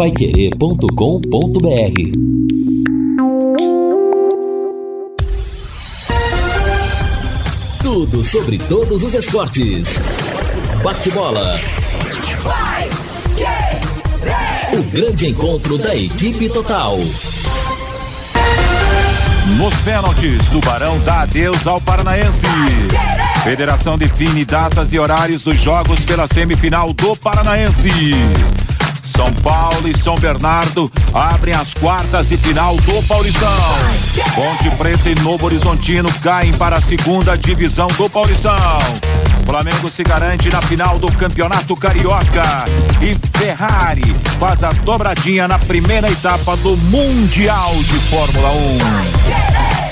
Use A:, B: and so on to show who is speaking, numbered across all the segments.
A: paiquerê.com.br Tudo sobre todos os esportes. Bate-bola. O grande encontro da equipe total.
B: Nos pênaltis, Tubarão dá adeus ao Paranaense. Federação define datas e horários dos jogos pela semifinal do Paranaense. São Paulo e São Bernardo abrem as quartas de final do Paulistão. Ponte Preta e Novo Horizontino caem para a segunda divisão do Paulistão. Flamengo se garante na final do Campeonato Carioca. E Ferrari faz a dobradinha na primeira etapa do Mundial de Fórmula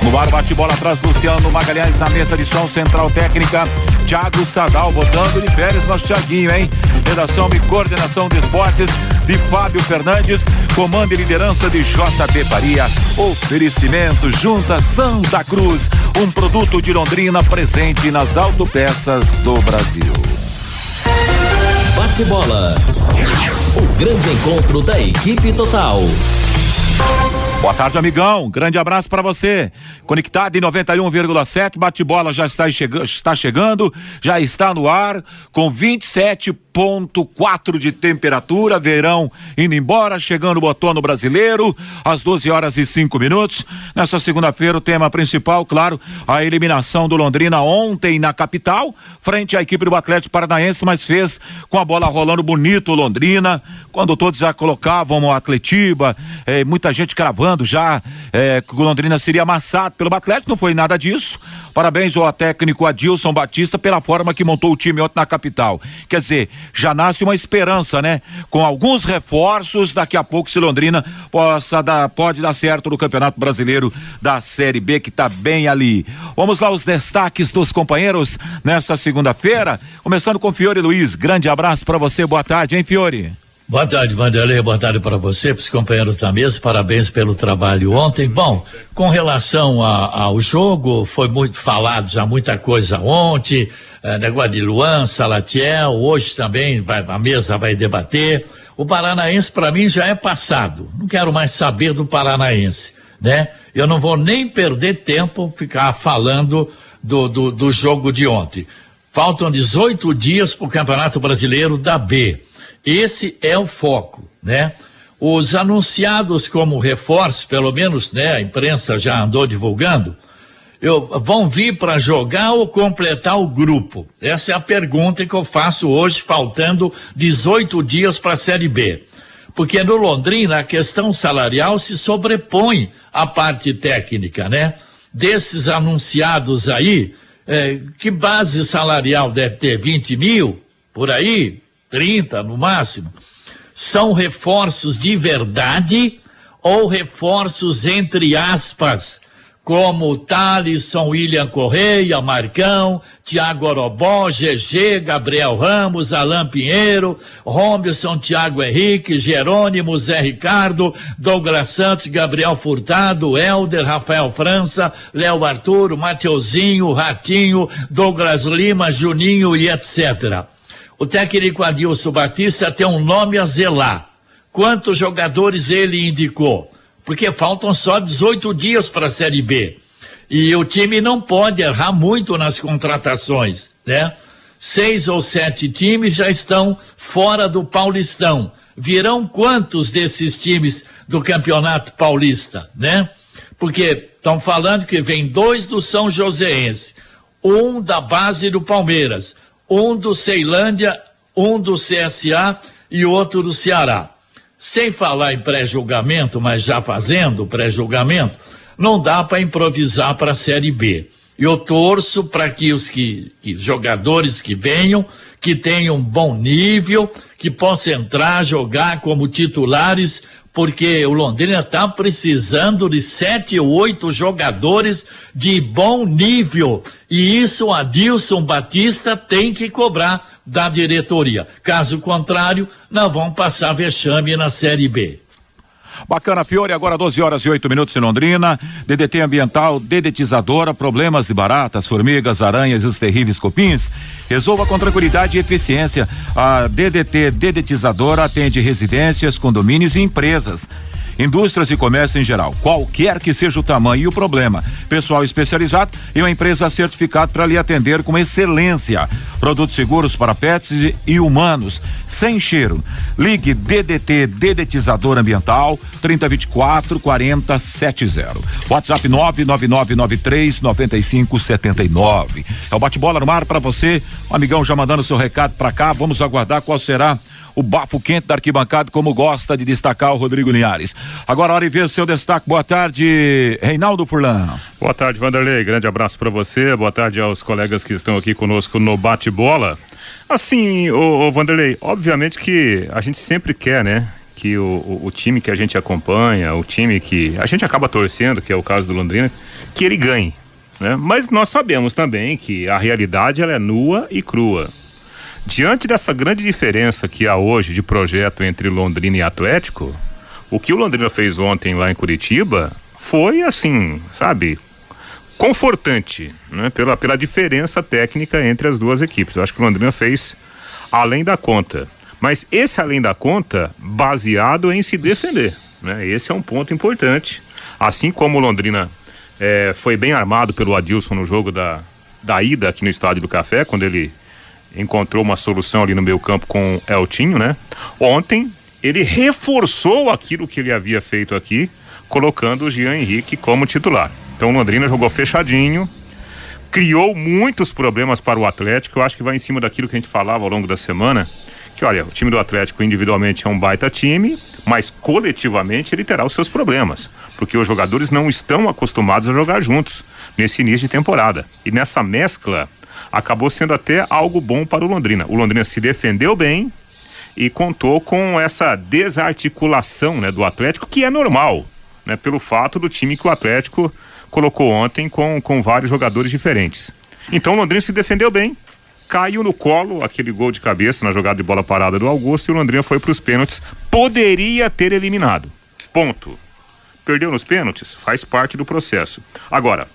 B: 1. No ar, bate-bola atrás, Luciano Magalhães na mesa de som central técnica. Thiago Sadal botando de férias nosso Thiaguinho, hein? Redação e coordenação de esportes de Fábio Fernandes, comando e liderança de JB Faria. Oferecimento Junta Santa Cruz, um produto de Londrina presente nas autopeças do Brasil.
A: Bate bola. O grande encontro da equipe total.
B: Boa tarde, amigão. Grande abraço para você. Conectado em 91,7, bate-bola já está, está chegando, já está no ar com 27 ponto quatro de temperatura, verão indo embora, chegando o outono brasileiro, às 12 horas e cinco minutos. Nessa segunda-feira, o tema principal, claro, a eliminação do Londrina ontem na capital, frente à equipe do Atlético Paranaense, mas fez com a bola rolando bonito Londrina, quando todos já colocavam o Atletiba, eh, muita gente cravando já eh, que o Londrina seria amassado pelo Atlético, não foi nada disso. Parabéns ao técnico Adilson Batista pela forma que montou o time ontem na capital. Quer dizer, já nasce uma esperança, né? Com alguns reforços, daqui a pouco se Londrina possa dar, pode dar certo no Campeonato Brasileiro da Série B que tá bem ali. Vamos lá os destaques dos companheiros nessa segunda-feira, começando com Fiore Luiz. Grande abraço para você, boa tarde, hein, Fiore?
C: Boa tarde, Vanderlei. Boa tarde para você, para os companheiros da mesa. Parabéns pelo trabalho ontem. Bom, com relação a, ao jogo, foi muito falado já muita coisa ontem. É, negócio de Luan, Salatiel, hoje também vai, a mesa vai debater. O Paranaense, para mim, já é passado. Não quero mais saber do Paranaense, né? Eu não vou nem perder tempo ficar falando do, do, do jogo de ontem. Faltam 18 dias para o Campeonato Brasileiro da B. Esse é o foco, né? Os anunciados como reforço, pelo menos, né, a imprensa já andou divulgando, eu, vão vir para jogar ou completar o grupo? Essa é a pergunta que eu faço hoje, faltando 18 dias para a Série B. Porque no Londrina a questão salarial se sobrepõe à parte técnica, né? Desses anunciados aí, eh, que base salarial deve ter? 20 mil? Por aí? 30 no máximo? São reforços de verdade ou reforços entre aspas? Como Thalisson, William Correia, Marcão, Tiago Orobó, GG, Gabriel Ramos, Alain Pinheiro, Robson, Tiago Henrique, Jerônimo, Zé Ricardo, Douglas Santos, Gabriel Furtado, Helder, Rafael França, Léo Arturo, Mateuzinho, Ratinho, Douglas Lima, Juninho e etc. O técnico Adilson Batista tem um nome a zelar. Quantos jogadores ele indicou? Porque faltam só 18 dias para a Série B. E o time não pode errar muito nas contratações, né? Seis ou sete times já estão fora do Paulistão. Virão quantos desses times do Campeonato Paulista, né? Porque estão falando que vem dois do São Joséense, um da base do Palmeiras, um do Ceilândia, um do CSA e outro do Ceará. Sem falar em pré-julgamento, mas já fazendo pré-julgamento, não dá para improvisar para a Série B. Eu torço para que os que, que, jogadores que venham, que tenham bom nível, que possam entrar, jogar como titulares, porque o Londrina está precisando de sete ou oito jogadores de bom nível. E isso o Adilson Batista tem que cobrar da diretoria. Caso contrário, nós vamos passar vexame na Série B.
B: Bacana, Fiore, agora 12 horas e 8 minutos em Londrina. DDT ambiental, dedetizadora, problemas de baratas, formigas, aranhas e os terríveis cupins. Resolva com tranquilidade e eficiência. A DDT Dedetizadora atende residências, condomínios e empresas indústrias e comércio em geral, qualquer que seja o tamanho e o problema. Pessoal especializado e uma empresa certificada para lhe atender com excelência. Produtos seguros para pets e humanos, sem cheiro. Ligue DDT Dedetizador Ambiental 3024 4070. WhatsApp 99993 9579. É o bate-bola no mar para você. O amigão já mandando seu recado para cá. Vamos aguardar qual será o bafo quente da arquibancada, como gosta de destacar o Rodrigo Linhares. Agora, hora de ver seu destaque. Boa tarde, Reinaldo Furlan.
D: Boa tarde, Vanderlei. Grande abraço para você. Boa tarde aos colegas que estão aqui conosco no bate-bola. Assim, o, o Vanderlei, obviamente que a gente sempre quer, né? Que o, o, o, time que a gente acompanha, o time que a gente acaba torcendo, que é o caso do Londrina, que ele ganhe. Né? Mas nós sabemos também que a realidade ela é nua e crua. Diante dessa grande diferença que há hoje de projeto entre Londrina e Atlético, o que o Londrina fez ontem lá em Curitiba foi assim, sabe, confortante, né? Pela, pela diferença técnica entre as duas equipes. Eu acho que o Londrina fez além da conta. Mas esse além da conta, baseado em se defender. Né? Esse é um ponto importante. Assim como o Londrina é, foi bem armado pelo Adilson no jogo da, da ida aqui no Estádio do Café, quando ele encontrou uma solução ali no meio campo com Eltinho, né? Ontem ele reforçou aquilo que ele havia feito aqui, colocando o Jean Henrique como titular. Então o Londrina jogou fechadinho, criou muitos problemas para o Atlético. Eu acho que vai em cima daquilo que a gente falava ao longo da semana. Que olha, o time do Atlético individualmente é um baita time, mas coletivamente ele terá os seus problemas, porque os jogadores não estão acostumados a jogar juntos nesse início de temporada. E nessa mescla, acabou sendo até algo bom para o Londrina. O Londrina se defendeu bem e contou com essa desarticulação né, do Atlético, que é normal, né, pelo fato do time que o Atlético colocou ontem com, com vários jogadores diferentes. Então o Londrina se defendeu bem, caiu no colo aquele gol de cabeça na jogada de bola parada do Augusto e o Londrina foi para os pênaltis. Poderia ter eliminado. Ponto. Perdeu nos pênaltis? Faz parte do processo. Agora,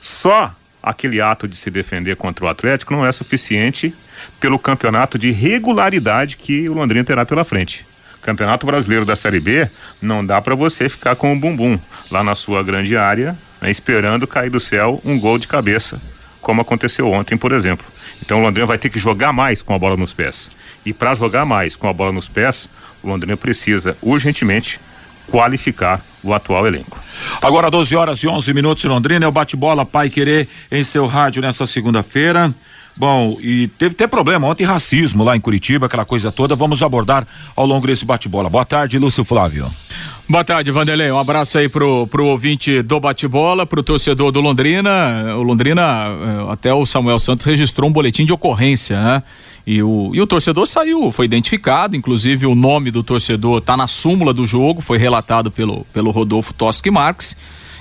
D: só aquele ato de se defender contra o Atlético não é suficiente pelo campeonato de regularidade que o Londrina terá pela frente. Campeonato Brasileiro da Série B não dá para você ficar com o bumbum lá na sua grande área, né, esperando cair do céu um gol de cabeça, como aconteceu ontem, por exemplo. Então o Londrina vai ter que jogar mais com a bola nos pés. E para jogar mais com a bola nos pés, o Londrina precisa urgentemente qualificar o atual elenco.
B: Agora 12 horas e 11 minutos em Londrina, é o bate-bola Pai Querer em seu rádio nessa segunda-feira. Bom, e teve até problema ontem, racismo lá em Curitiba, aquela coisa toda. Vamos abordar ao longo desse bate-bola. Boa tarde, Lúcio Flávio.
E: Boa tarde, Vanderlei. Um abraço aí pro, pro ouvinte do bate-bola, pro torcedor do Londrina. O Londrina, eh, até o Samuel Santos registrou um boletim de ocorrência, né? E o, e o torcedor saiu, foi identificado, inclusive o nome do torcedor está na súmula do jogo, foi relatado pelo, pelo Rodolfo Toschi Marques,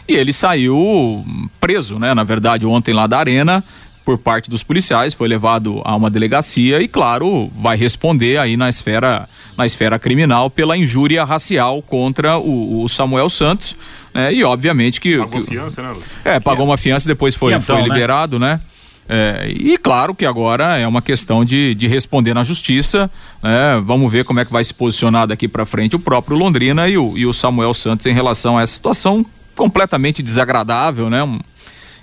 E: e ele saiu preso, né? Na verdade, ontem lá da arena, por parte dos policiais, foi levado a uma delegacia e, claro, vai responder aí na esfera, na esfera criminal pela injúria racial contra o, o Samuel Santos. Né? E obviamente que.
D: Pagou
E: que,
D: fiança, né, Lúcio?
E: É, pagou uma fiança, depois foi, foi
B: né?
E: liberado, né? É, e claro que agora é uma questão de, de responder na justiça. Né? Vamos ver como é que vai se posicionar daqui para frente o próprio Londrina e o, e o Samuel Santos em relação a essa situação completamente desagradável, né? Um,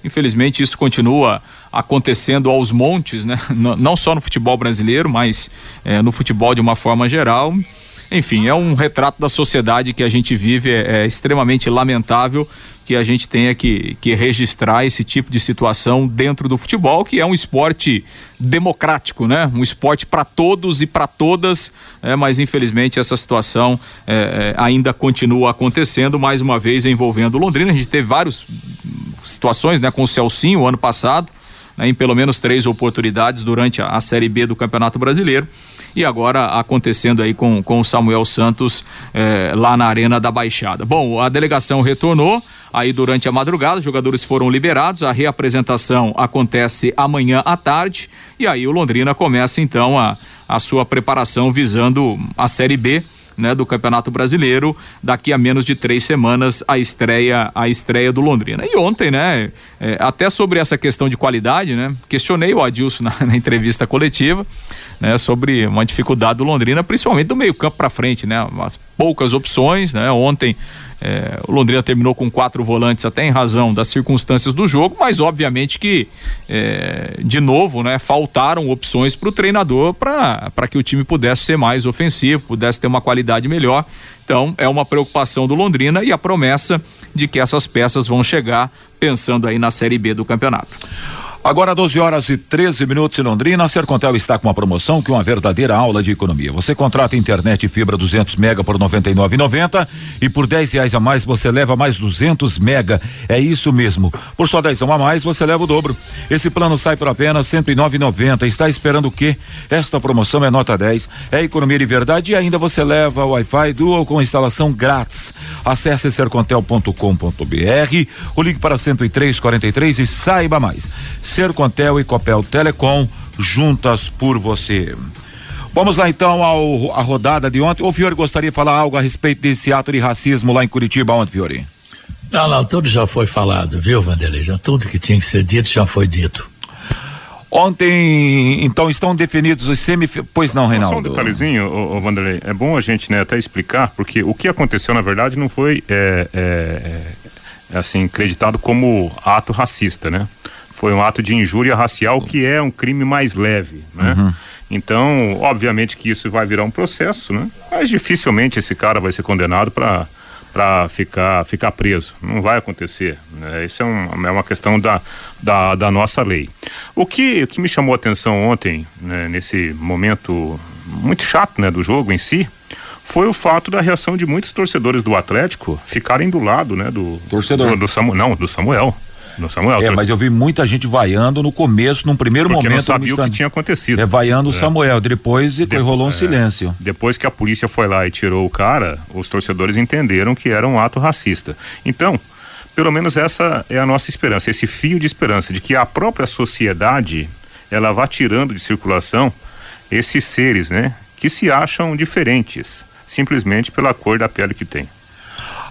E: infelizmente isso continua acontecendo aos montes, né? Não só no futebol brasileiro, mas é, no futebol de uma forma geral. Enfim, é um retrato da sociedade que a gente vive, é, é extremamente lamentável que a gente tenha que, que registrar esse tipo de situação dentro do futebol, que é um esporte democrático, né? Um esporte para todos e para todas, é, mas infelizmente essa situação é, é, ainda continua acontecendo, mais uma vez envolvendo Londrina. A gente teve várias situações, né? Com o Celcinho ano passado, né, em pelo menos três oportunidades durante a, a Série B do Campeonato Brasileiro e agora acontecendo aí com, com o Samuel Santos eh, lá na Arena da Baixada. Bom, a delegação retornou aí durante a madrugada, os jogadores foram liberados, a reapresentação acontece amanhã à tarde e aí o Londrina começa então a, a sua preparação visando a Série B né, do Campeonato Brasileiro. Daqui a menos de três semanas a estreia a estreia do Londrina. E ontem, né, é, até sobre essa questão de qualidade, né, questionei o Adilson na, na entrevista coletiva, né, sobre uma dificuldade do Londrina, principalmente do meio campo para frente, né, as poucas opções, né. Ontem é, o Londrina terminou com quatro volantes até em razão das circunstâncias do jogo, mas obviamente que é, de novo, né, faltaram opções para o treinador para que o time pudesse ser mais ofensivo, pudesse ter uma qualidade melhor. Então é uma preocupação do Londrina e a promessa de que essas peças vão chegar pensando aí na Série B do campeonato.
B: Agora 12 horas e 13 minutos em Londrina, a Sercontel está com uma promoção que é uma verdadeira aula de economia. Você contrata internet e fibra 200 mega por 99,90 e por 10 reais a mais você leva mais 200 mega. É isso mesmo. Por só 10 a mais você leva o dobro. Esse plano sai por apenas 109,90. Está esperando o quê? Esta promoção é nota 10, é economia de verdade e ainda você leva o Wi-Fi Dual com instalação grátis. Acesse sercontel.com.br, o link para 10343 e saiba mais. Sercontel e Copel Telecom, juntas por você. Vamos lá então ao a rodada de ontem. O Fiore gostaria de falar algo a respeito desse ato de racismo lá em Curitiba ontem, Fiore?
C: Não, não, tudo já foi falado, viu, Vanderlei? Já tudo que tinha que ser dito já foi dito.
B: Ontem, então, estão definidos os semif... Pois não, Reinaldo?
D: Só um detalhezinho, ô, ô, Vanderlei. É bom a gente né, até explicar, porque o que aconteceu, na verdade, não foi é, é, é, assim, acreditado como ato racista, né? Foi um ato de injúria racial que é um crime mais leve, né? Uhum. Então, obviamente que isso vai virar um processo, né? Mas dificilmente esse cara vai ser condenado para para ficar ficar preso. Não vai acontecer. Né? Isso é, um, é uma questão da, da, da, nossa lei. O que, que me chamou a atenção ontem, né, nesse momento muito chato né, do jogo em si, foi o fato da reação de muitos torcedores do Atlético ficarem do lado né, do,
B: Torcedor.
D: do, do Samuel. Não, do Samuel no Samuel.
B: É, mas eu vi muita gente vaiando no começo, num primeiro
D: Porque
B: momento.
D: não sabia o que tinha acontecido.
B: É, vaiando o é. Samuel. Depois de, rolou um é, silêncio.
D: Depois que a polícia foi lá e tirou o cara, os torcedores entenderam que era um ato racista. Então, pelo menos essa é a nossa esperança, esse fio de esperança de que a própria sociedade ela vá tirando de circulação esses seres, né, que se acham diferentes simplesmente pela cor da pele que tem.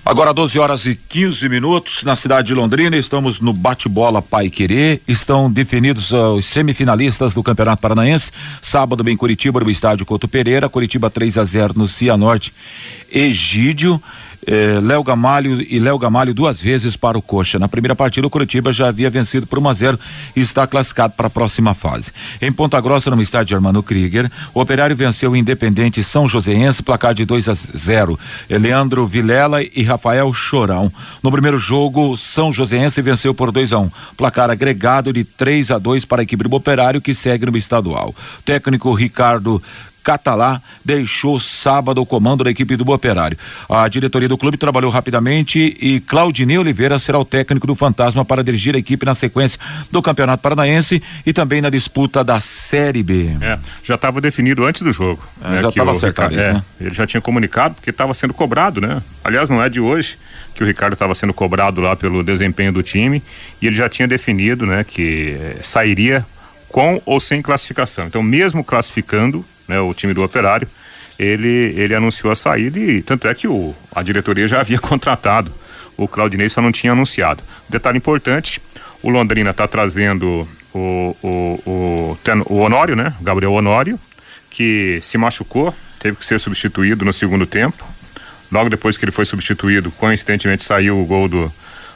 B: Agora 12 horas e 15 minutos na cidade de Londrina, estamos no bate-bola Pai Querer. Estão definidos uh, os semifinalistas do Campeonato Paranaense. Sábado em Curitiba, no estádio Couto Pereira, Curitiba 3 a 0 no Cianorte. Egídio eh, Léo Gamalho e Léo Gamalho duas vezes para o Coxa. Na primeira partida, o Curitiba já havia vencido por 1 a 0 e está classificado para a próxima fase. Em Ponta Grossa, no estádio Armando Krieger, o Operário venceu o Independente São Joséense, placar de 2 a 0. Leandro Vilela e Rafael Chorão. No primeiro jogo, São Joséense venceu por 2 a 1, um, placar agregado de 3 a 2 para a equipe do Operário que segue no estadual. técnico Ricardo Catalá deixou sábado o comando da equipe do Operário. A diretoria do clube trabalhou rapidamente e Claudinei Oliveira será o técnico do Fantasma para dirigir a equipe na sequência do Campeonato Paranaense e também na disputa da Série B.
D: É, já estava definido antes do jogo.
B: É, né, já estava acertado isso,
D: é,
B: né?
D: Ele já tinha comunicado porque estava sendo cobrado, né? Aliás, não é de hoje que o Ricardo estava sendo cobrado lá pelo desempenho do time e ele já tinha definido, né, que eh, sairia com ou sem classificação. Então, mesmo classificando, né, o time do Operário, ele, ele anunciou a saída e tanto é que o, a diretoria já havia contratado. O Claudinei só não tinha anunciado. Detalhe importante: o Londrina está trazendo o, o, o, o Honório, né? Gabriel Honório, que se machucou, teve que ser substituído no segundo tempo. Logo depois que ele foi substituído, coincidentemente saiu o gol do,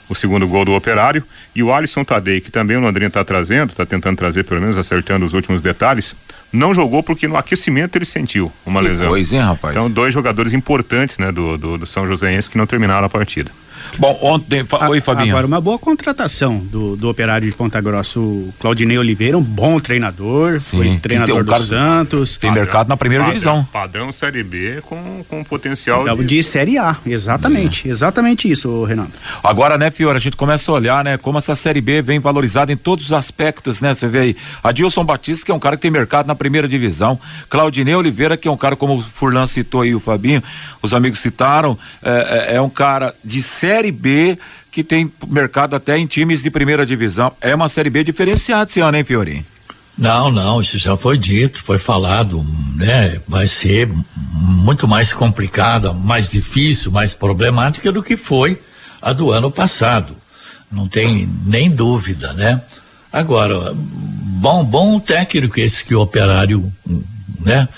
D: o segundo gol do Operário. E o Alisson Tadei, que também o Londrina está trazendo, está tentando trazer pelo menos, acertando os últimos detalhes, não jogou porque no aquecimento ele sentiu uma que lesão.
B: Pois, hein, rapaz?
D: Então, dois jogadores importantes, né, do, do, do São Joséense que não terminaram a partida.
B: Bom, ontem. Fa... Oi, Fabinho.
F: Agora, uma boa contratação do, do operário de Ponta Grossa. O Claudinei Oliveira, um bom treinador. Sim, foi treinador um do cara, Santos.
B: Tem padrão, mercado na primeira
D: padrão,
B: divisão.
D: Padrão Série B com, com potencial.
F: De... de Série A, exatamente. É. Exatamente isso, Renato.
B: Agora, né, Fiora, a gente começa a olhar, né, como essa Série B vem valorizada em todos os aspectos, né? Você vê aí. Adilson Batista, que é um cara que tem mercado na primeira divisão. Claudinei Oliveira, que é um cara, como o Furlan citou aí, o Fabinho, os amigos citaram, é, é, é um cara de Série B que tem mercado até em times de primeira divisão. É uma Série B diferenciada esse ano, hein, Fiorinho?
C: Não, não, isso já foi dito, foi falado, né? Vai ser muito mais complicada, mais difícil, mais problemática do que foi a do ano passado. Não tem nem dúvida, né? Agora, bom, bom técnico esse que o operário, né?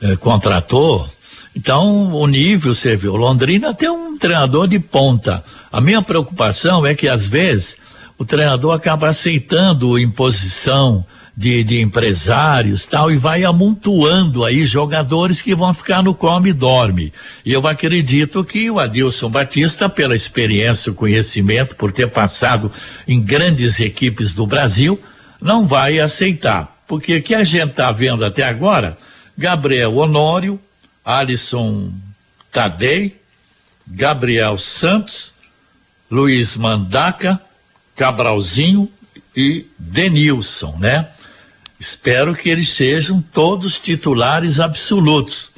C: Eh, contratou. Então, o nível, você viu, Londrina tem um treinador de ponta. A minha preocupação é que, às vezes, o treinador acaba aceitando imposição, de, de empresários tal, e vai amontoando aí jogadores que vão ficar no come e dorme. E eu acredito que o Adilson Batista, pela experiência, o conhecimento, por ter passado em grandes equipes do Brasil, não vai aceitar. Porque o que a gente está vendo até agora, Gabriel Honório, Alisson Tadei, Gabriel Santos, Luiz Mandaca, Cabralzinho e Denilson, né? Espero que eles sejam todos titulares absolutos.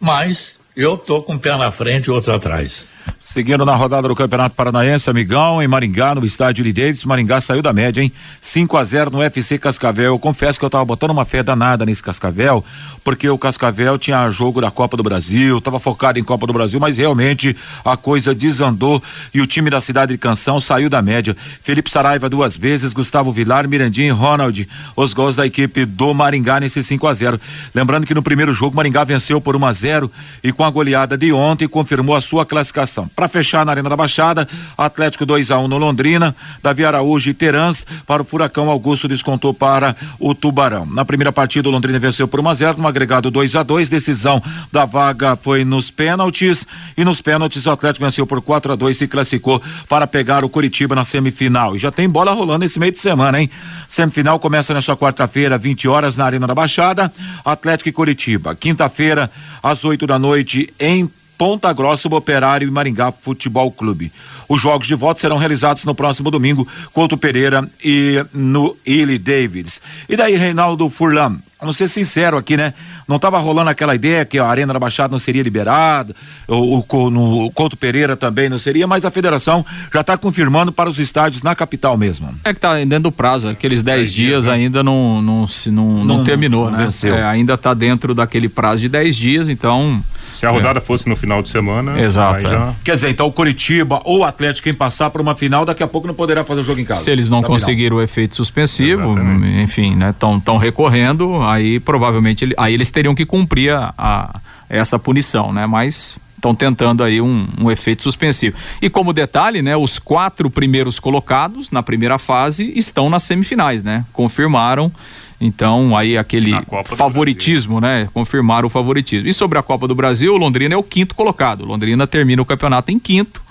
C: Mas eu tô com um pé na frente e outro atrás.
B: Seguindo na rodada do Campeonato Paranaense, amigão, em Maringá, no estádio Lee Davis, Maringá saiu da média, hein? 5 a 0 no FC Cascavel. Eu confesso que eu tava botando uma fé danada nesse Cascavel, porque o Cascavel tinha jogo da Copa do Brasil, tava focado em Copa do Brasil, mas realmente a coisa desandou e o time da cidade de Canção saiu da média. Felipe Saraiva duas vezes, Gustavo Vilar, Mirandinho e Ronald, os gols da equipe do Maringá nesse 5 a 0 Lembrando que no primeiro jogo, Maringá venceu por 1 a 0 e com a goleada de ontem confirmou a sua classificação. Para fechar na Arena da Baixada, Atlético 2 a 1 um no Londrina, Davi Araújo e Terãs para o Furacão Augusto descontou para o Tubarão. Na primeira partida o Londrina venceu por 1 a 0, no agregado 2 a 2, decisão da vaga foi nos pênaltis e nos pênaltis o Atlético venceu por 4 a 2 e classificou para pegar o Curitiba na semifinal. E já tem bola rolando esse meio de semana, hein? Semifinal começa nesta quarta-feira, 20 horas na Arena da Baixada, Atlético e Curitiba. Quinta-feira às 8 da noite em Ponta Grossa, o Operário e Maringá Futebol Clube. Os jogos de volta serão realizados no próximo domingo, Couto Pereira e no Illy Davids. E daí, Reinaldo Furlan, vamos ser sincero aqui, né? Não estava rolando aquela ideia que a Arena da Baixada não seria liberada, o, o, no, o Couto Pereira também não seria, mas a federação já está confirmando para os estádios na capital mesmo.
E: É que está dentro do prazo, aqueles 10 dias, dias né? ainda não, não, se, não, não, não terminou, não né? É, ainda está dentro daquele prazo de 10 dias, então.
D: Se a rodada é. fosse no final de semana.
E: Exato. É. Já...
B: Quer dizer, então o Curitiba ou o Atlético, quem passar por uma final, daqui a pouco não poderá fazer o jogo em casa.
E: Se eles não conseguiram o efeito suspensivo, Exatamente. enfim, né? Estão recorrendo, aí provavelmente ele, aí eles teriam que cumprir a, a essa punição, né? Mas estão tentando aí um, um, efeito suspensivo. E como detalhe, né, os quatro primeiros colocados na primeira fase estão nas semifinais, né? Confirmaram. Então, aí aquele favoritismo, né? Confirmaram o favoritismo. E sobre a Copa do Brasil, o Londrina é o quinto colocado. Londrina termina o campeonato em quinto.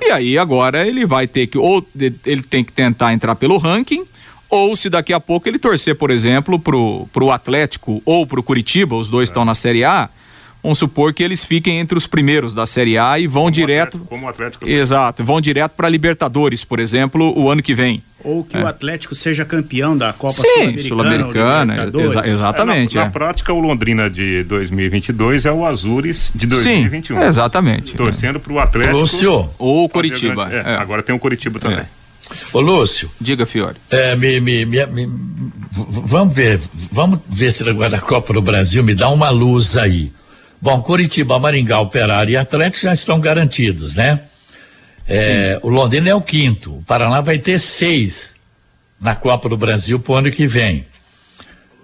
E: E aí agora ele vai ter que ou ele tem que tentar entrar pelo ranking ou se daqui a pouco ele torcer, por exemplo, pro, pro Atlético ou pro Curitiba, os dois estão é. na Série A, vamos supor que eles fiquem entre os primeiros da Série A e vão como direto.
D: Atlético, como o Atlético.
E: Exato, vão direto para Libertadores, por exemplo, o ano que vem.
F: Ou que é. o Atlético seja campeão da Copa
E: Sul-Americana. Sul exa exatamente.
D: É, na, na é. prática, o Londrina de 2022 é o Azures de 2021.
E: Sim, exatamente.
D: Torcendo para o Atlético.
E: Lúcio. Ou o Curitiba.
D: Grande, é, agora tem o Curitiba também.
C: Ô Lúcio.
E: Diga, Fiore.
C: É, me, me, me, me, vamos ver, vamos ver se agora a Copa do Brasil me dá uma luz aí. Bom, Curitiba, Maringá, Operário e Atlético já estão garantidos, né? É, o Londrina é o quinto. O Paraná vai ter seis na Copa do Brasil pro ano que vem.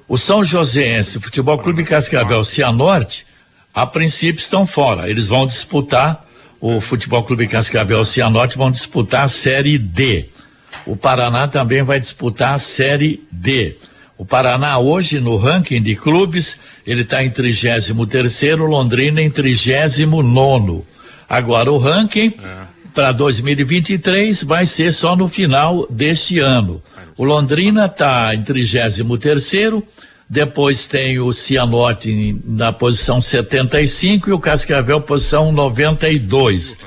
C: O São Joséense, o Futebol Clube Cascavel, Cianorte, a princípio estão fora. Eles vão disputar, o Futebol Clube Cascavel Cianorte vão disputar a Série D. O Paraná também vai disputar a Série D. O Paraná hoje no ranking de clubes, ele está em 33 terceiro, Londrina em 39 Agora o ranking é. Para 2023 vai ser só no final deste ano. O Londrina está em 33 terceiro, depois tem o Cianorte na posição 75 e o Cascavel posição 92.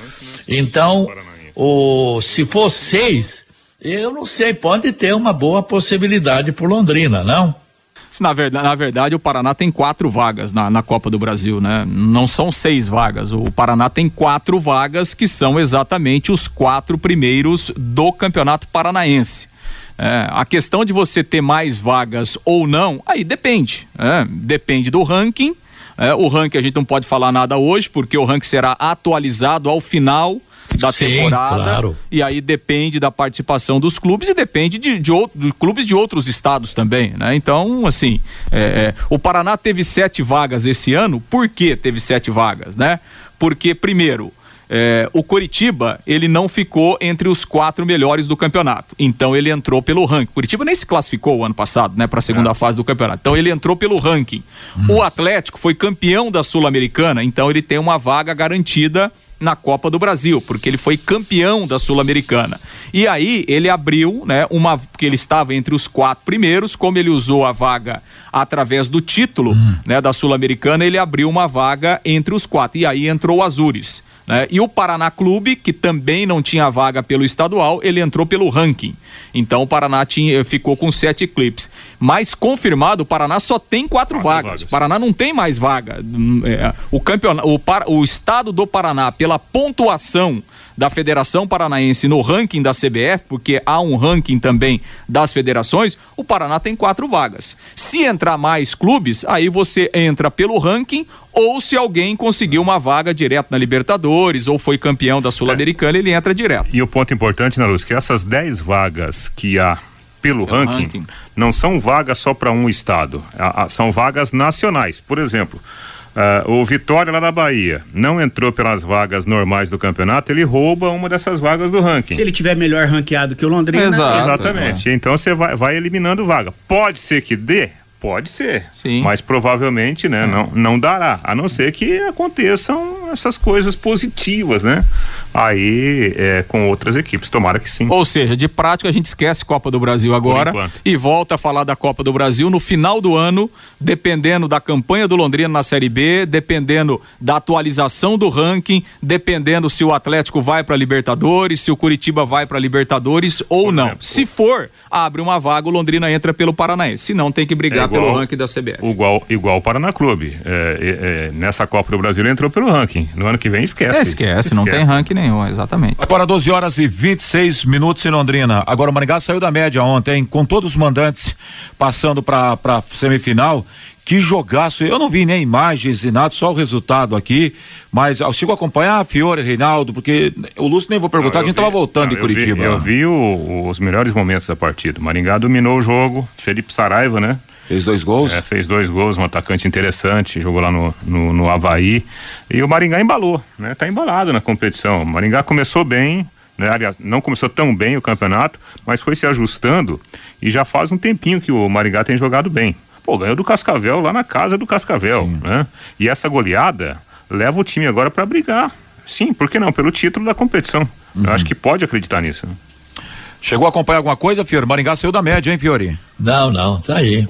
C: Então, o, se for seis, eu não sei, pode ter uma boa possibilidade por Londrina, não?
E: Na verdade, na verdade, o Paraná tem quatro vagas na, na Copa do Brasil, né? Não são seis vagas. O Paraná tem quatro vagas que são exatamente os quatro primeiros do Campeonato Paranaense. É, a questão de você ter mais vagas ou não, aí depende. É, depende do ranking. É, o ranking a gente não pode falar nada hoje, porque o ranking será atualizado ao final da Sim, temporada. Claro. E aí depende da participação dos clubes e depende de, de, de clubes de outros estados também, né? Então, assim, é, é, o Paraná teve sete vagas esse ano. Por que teve sete vagas, né? Porque, primeiro, é, o Coritiba, ele não ficou entre os quatro melhores do campeonato. Então ele entrou pelo ranking. Curitiba nem se classificou o ano passado, né, para a segunda é. fase do campeonato. Então ele entrou pelo ranking. Hum. O Atlético foi campeão da Sul-Americana, então ele tem uma vaga garantida na Copa do Brasil, porque ele foi campeão da Sul-Americana. E aí ele abriu, né, uma porque ele estava entre os quatro primeiros, como ele usou a vaga através do título, hum. né, da Sul-Americana, ele abriu uma vaga entre os quatro. E aí entrou o Azures. Né? E o Paraná Clube, que também não tinha vaga pelo estadual, ele entrou pelo ranking. Então o Paraná tinha, ficou com sete clipes. Mas confirmado, o Paraná só tem quatro, quatro vagas. vagas. O Paraná não tem mais vaga. Hum, é, o, campeonato, o, o estado do Paraná, pela pontuação da Federação Paranaense no ranking da CBF, porque há um ranking também das federações, o Paraná tem quatro vagas. Se entrar mais clubes, aí você entra pelo ranking ou se alguém conseguiu uma vaga direto na Libertadores ou foi campeão da Sul-Americana, é. ele entra direto.
D: E o ponto importante, na Luz, que essas 10 vagas que há pelo, pelo ranking, ranking, não são vagas só para um estado, são vagas nacionais. Por exemplo, Uh, o Vitória lá da Bahia não entrou pelas vagas normais do campeonato, ele rouba uma dessas vagas do ranking.
F: Se ele tiver melhor ranqueado que o Londrina.
D: Exato, Exatamente. É. Então você vai, vai eliminando vaga. Pode ser que dê, Pode ser, Sim. mas provavelmente, né, é. não, não dará, a não ser que aconteçam essas coisas positivas, né? Aí é, com outras equipes, tomara que sim.
E: Ou seja, de prática a gente esquece Copa do Brasil agora e volta a falar da Copa do Brasil no final do ano, dependendo da campanha do Londrina na Série B, dependendo da atualização do ranking, dependendo se o Atlético vai para Libertadores, se o Curitiba vai para Libertadores ou Por não. Exemplo, se for, abre uma vaga, o Londrina entra pelo Paranaense. Se não, tem que brigar é igual, pelo ranking da CBF.
D: Igual, igual o Paraná Clube. É, é, é, nessa Copa do Brasil ele entrou pelo ranking. No ano que vem esquece.
E: É, esquece, esquece, não tem ranking nenhum, exatamente.
B: Agora 12 horas e 26 minutos em Londrina. Agora o Maringá saiu da média ontem, com todos os mandantes passando para semifinal. Que jogaço, eu não vi nem imagens e nada, só o resultado aqui, mas eu chego a acompanhar a Fiore, Reinaldo, porque o Lúcio nem vou perguntar, não, a gente vi, tava voltando não, de Curitiba.
D: Vi, eu vi o, os melhores momentos da partida. Maringá dominou o jogo, Felipe Saraiva, né?
B: Fez dois gols?
D: É, fez dois gols, um atacante interessante, jogou lá no, no, no Havaí. E o Maringá embalou, né? Tá embalado na competição. O Maringá começou bem, né? Aliás, não começou tão bem o campeonato, mas foi se ajustando e já faz um tempinho que o Maringá tem jogado bem. Pô, ganhou do Cascavel lá na casa do Cascavel, Sim. né? E essa goleada leva o time agora para brigar. Sim, por que não? Pelo título da competição. Uhum. Eu acho que pode acreditar nisso. Né?
B: Chegou a acompanhar alguma coisa, Fiore? Maringá saiu da média, hein, Fiore?
C: Não, não, tá aí.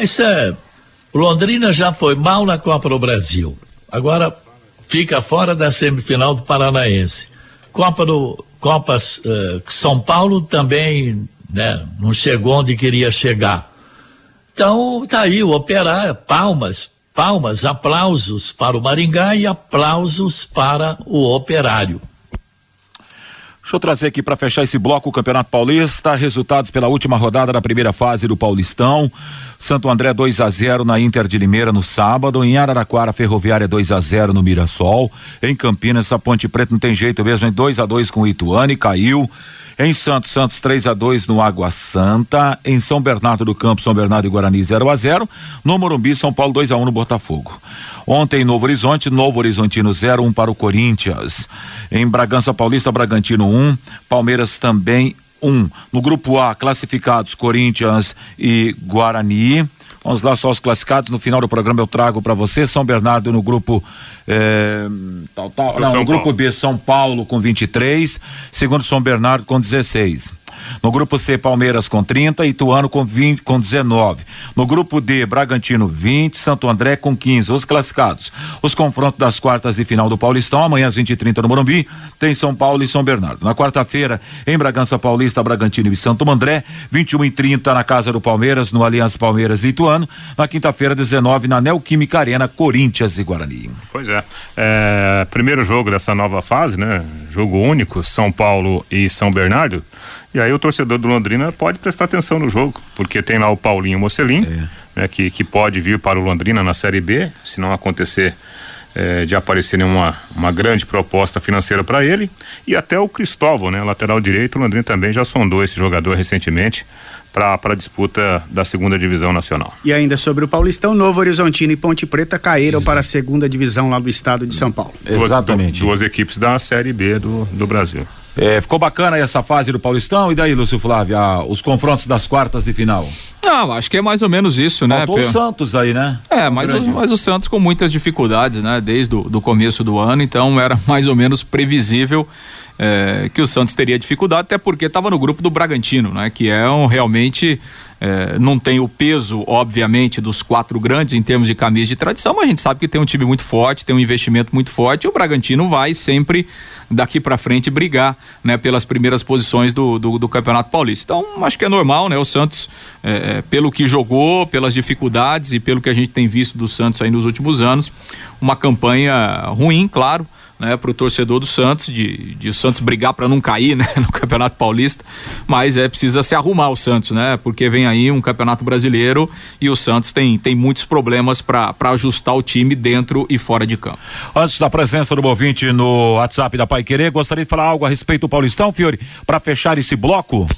C: Isso é. Londrina já foi mal na Copa do Brasil. Agora fica fora da semifinal do Paranaense. Copa do Copa uh, São Paulo também né, não chegou onde queria chegar. Então tá aí o operar, palmas, palmas, aplausos para o Maringá e aplausos para o operário.
B: Deixa eu trazer aqui para fechar esse bloco o Campeonato Paulista, resultados pela última rodada da primeira fase do Paulistão. Santo André 2 a 0 na Inter de Limeira no sábado, em Araraquara Ferroviária 2 a 0 no Mirassol, em Campinas essa Ponte Preta não tem jeito mesmo, em 2 a 2 com o Ituane, caiu. Em Santos, Santos 3 a 2 no Água Santa. Em São Bernardo do Campo, São Bernardo e Guarani 0 a 0 No Morumbi, São Paulo 2 a 1 no Botafogo. Ontem, Novo Horizonte, Novo Horizontino 0 1 para o Corinthians. Em Bragança Paulista, Bragantino 1, Palmeiras também 1. No grupo A, classificados Corinthians e Guarani. Vamos lá, só os classificados. No final do programa eu trago para você. São Bernardo no grupo. É, tal, tal, não, no grupo B, São Paulo com 23. Segundo São Bernardo com 16. No grupo C, Palmeiras com 30, Ituano com 20, com 19. No grupo D, Bragantino 20, Santo André com 15. Os classificados. Os confrontos das quartas de final do Paulistão, amanhã às 20 e 30 no Morumbi, tem São Paulo e São Bernardo. Na quarta-feira, em Bragança Paulista, Bragantino e Santo André, 21 e 30 na Casa do Palmeiras, no Aliança Palmeiras e Ituano. Na quinta-feira, 19 na Neoquímica Arena, Corinthians e Guarani.
D: Pois é. é. Primeiro jogo dessa nova fase, né? Jogo único, São Paulo e São Bernardo. E aí o torcedor do Londrina pode prestar atenção no jogo, porque tem lá o Paulinho Mocelin, é. né, que, que pode vir para o Londrina na Série B, se não acontecer é, de aparecer nenhuma uma grande proposta financeira para ele. E até o Cristóvão, né, lateral direito, o Londrina também já sondou esse jogador recentemente para a disputa da segunda divisão nacional.
F: E ainda sobre o Paulistão, Novo Horizontino e Ponte Preta caíram para a segunda divisão lá do estado de São Paulo.
D: Exatamente. Duas, duas equipes da Série B do, do Brasil.
B: É, ficou bacana essa fase do Paulistão. E daí, Lúcio Flávio, os confrontos das quartas de final?
E: Não, acho que é mais ou menos isso, né?
B: Faltou o Santos aí, né?
E: É, mas o, mas o Santos com muitas dificuldades, né? Desde o do começo do ano, então era mais ou menos previsível é, que o Santos teria dificuldade, até porque estava no grupo do Bragantino, né? Que é um realmente é, não tem o peso, obviamente, dos quatro grandes em termos de camisa de tradição, mas a gente sabe que tem um time muito forte, tem um investimento muito forte e o Bragantino vai sempre daqui para frente brigar, né, pelas primeiras posições do, do, do, Campeonato Paulista. Então, acho que é normal, né, o Santos, é, é, pelo que jogou, pelas dificuldades e pelo que a gente tem visto do Santos aí nos últimos anos, uma campanha ruim, claro, né, para o torcedor do Santos, de, de o Santos brigar para não cair né, no Campeonato Paulista, mas é precisa se arrumar o Santos, né? Porque vem aí um Campeonato Brasileiro e o Santos tem, tem muitos problemas para ajustar o time dentro e fora de campo.
B: Antes da presença do Movinte no WhatsApp da Pai Querer, gostaria de falar algo a respeito do Paulistão, Fiore, para fechar esse bloco?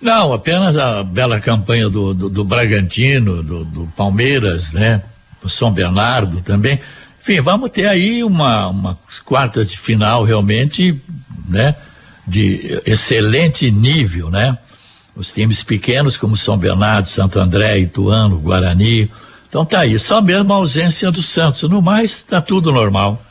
C: Não, apenas a bela campanha do, do, do Bragantino, do, do Palmeiras, né? O São Bernardo também enfim, vamos ter aí uma, uma quarta de final realmente, né? De excelente nível, né? Os times pequenos como São Bernardo, Santo André, Ituano, Guarani. Então tá aí, só mesmo a ausência do Santos. No mais, tá tudo normal.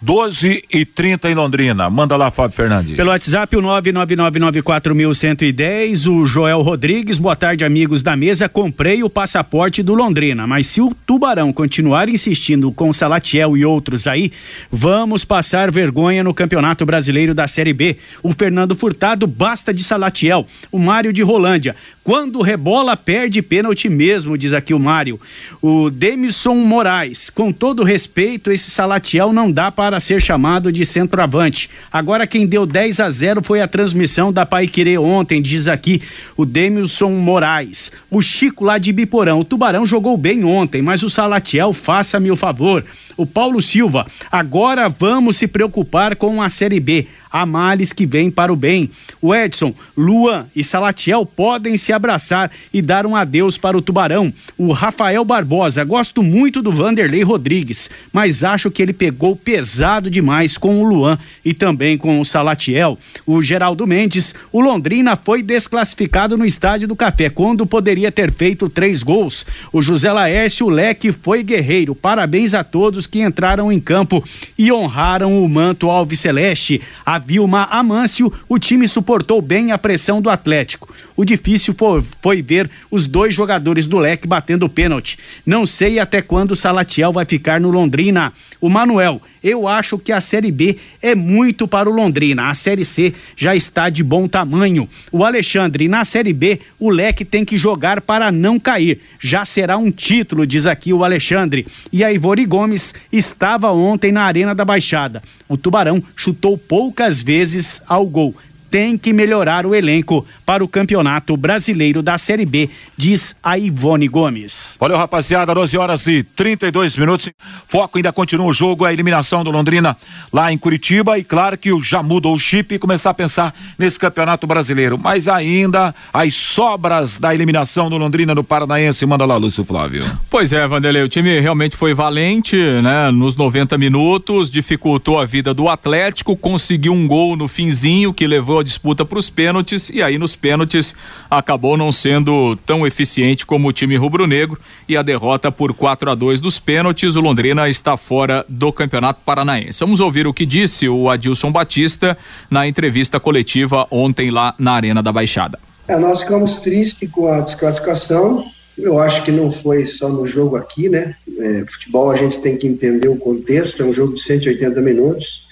B: 12 e 30 em Londrina. Manda lá, Fábio Fernandes.
F: Pelo WhatsApp, o 99994110, o Joel Rodrigues. Boa tarde, amigos da mesa. Comprei o passaporte do Londrina, mas se o Tubarão continuar insistindo com Salatiel e outros aí, vamos passar vergonha no Campeonato Brasileiro da Série B. O Fernando Furtado basta de Salatiel. O Mário de Rolândia. Quando rebola, perde pênalti mesmo, diz aqui o Mário. O Demison Moraes, com todo respeito, esse Salatiel não dá para ser chamado de centroavante. Agora quem deu 10 a 0 foi a transmissão da Pai Querer ontem, diz aqui o Demilson Moraes. O Chico lá de Biporão, o Tubarão jogou bem ontem, mas o Salatiel, faça-me o favor. O Paulo Silva, agora vamos se preocupar com a Série B há males que vêm para o bem. O Edson, Luan e Salatiel podem se abraçar e dar um adeus para o Tubarão. O Rafael Barbosa, gosto muito do Vanderlei Rodrigues, mas acho que ele pegou pesado demais com o Luan e também com o Salatiel. O Geraldo Mendes, o Londrina foi desclassificado no Estádio do Café, quando poderia ter feito três gols. O José Laércio o Leque foi guerreiro. Parabéns a todos que entraram em campo e honraram o manto Alves Celeste. A Vilma Amâncio, o time suportou bem a pressão do Atlético. O difícil foi, foi ver os dois jogadores do leque batendo pênalti. Não sei até quando o Salatiel vai ficar no Londrina. O Manuel, eu acho que a Série B é muito para o Londrina. A Série C já está de bom tamanho. O Alexandre, na Série B, o leque tem que jogar para não cair. Já será um título, diz aqui o Alexandre. E a Ivori Gomes estava ontem na Arena da Baixada. O Tubarão chutou poucas vezes ao gol tem que melhorar o elenco para o Campeonato Brasileiro da Série B, diz a Ivone Gomes.
B: Valeu, rapaziada, 12 horas e 32 minutos. Foco ainda continua o jogo, a eliminação do Londrina lá em Curitiba. E claro que já mudou o chip e começar a pensar nesse Campeonato Brasileiro, mas ainda as sobras da eliminação do Londrina no Paranaense, manda lá, Lúcio Flávio.
E: Pois é, Vanderlei, o time realmente foi valente, né, nos 90 minutos, dificultou a vida do Atlético, conseguiu um gol no finzinho que levou a disputa para os pênaltis e aí nos pênaltis acabou não sendo tão eficiente como o time rubro-negro e a derrota por 4 a 2 dos pênaltis, o Londrina está fora do Campeonato Paranaense. Vamos ouvir o que disse o Adilson Batista na entrevista coletiva ontem lá na Arena da Baixada.
G: É, nós ficamos tristes com a desclassificação. Eu acho que não foi só no jogo aqui, né? É, futebol a gente tem que entender o contexto, é um jogo de 180 minutos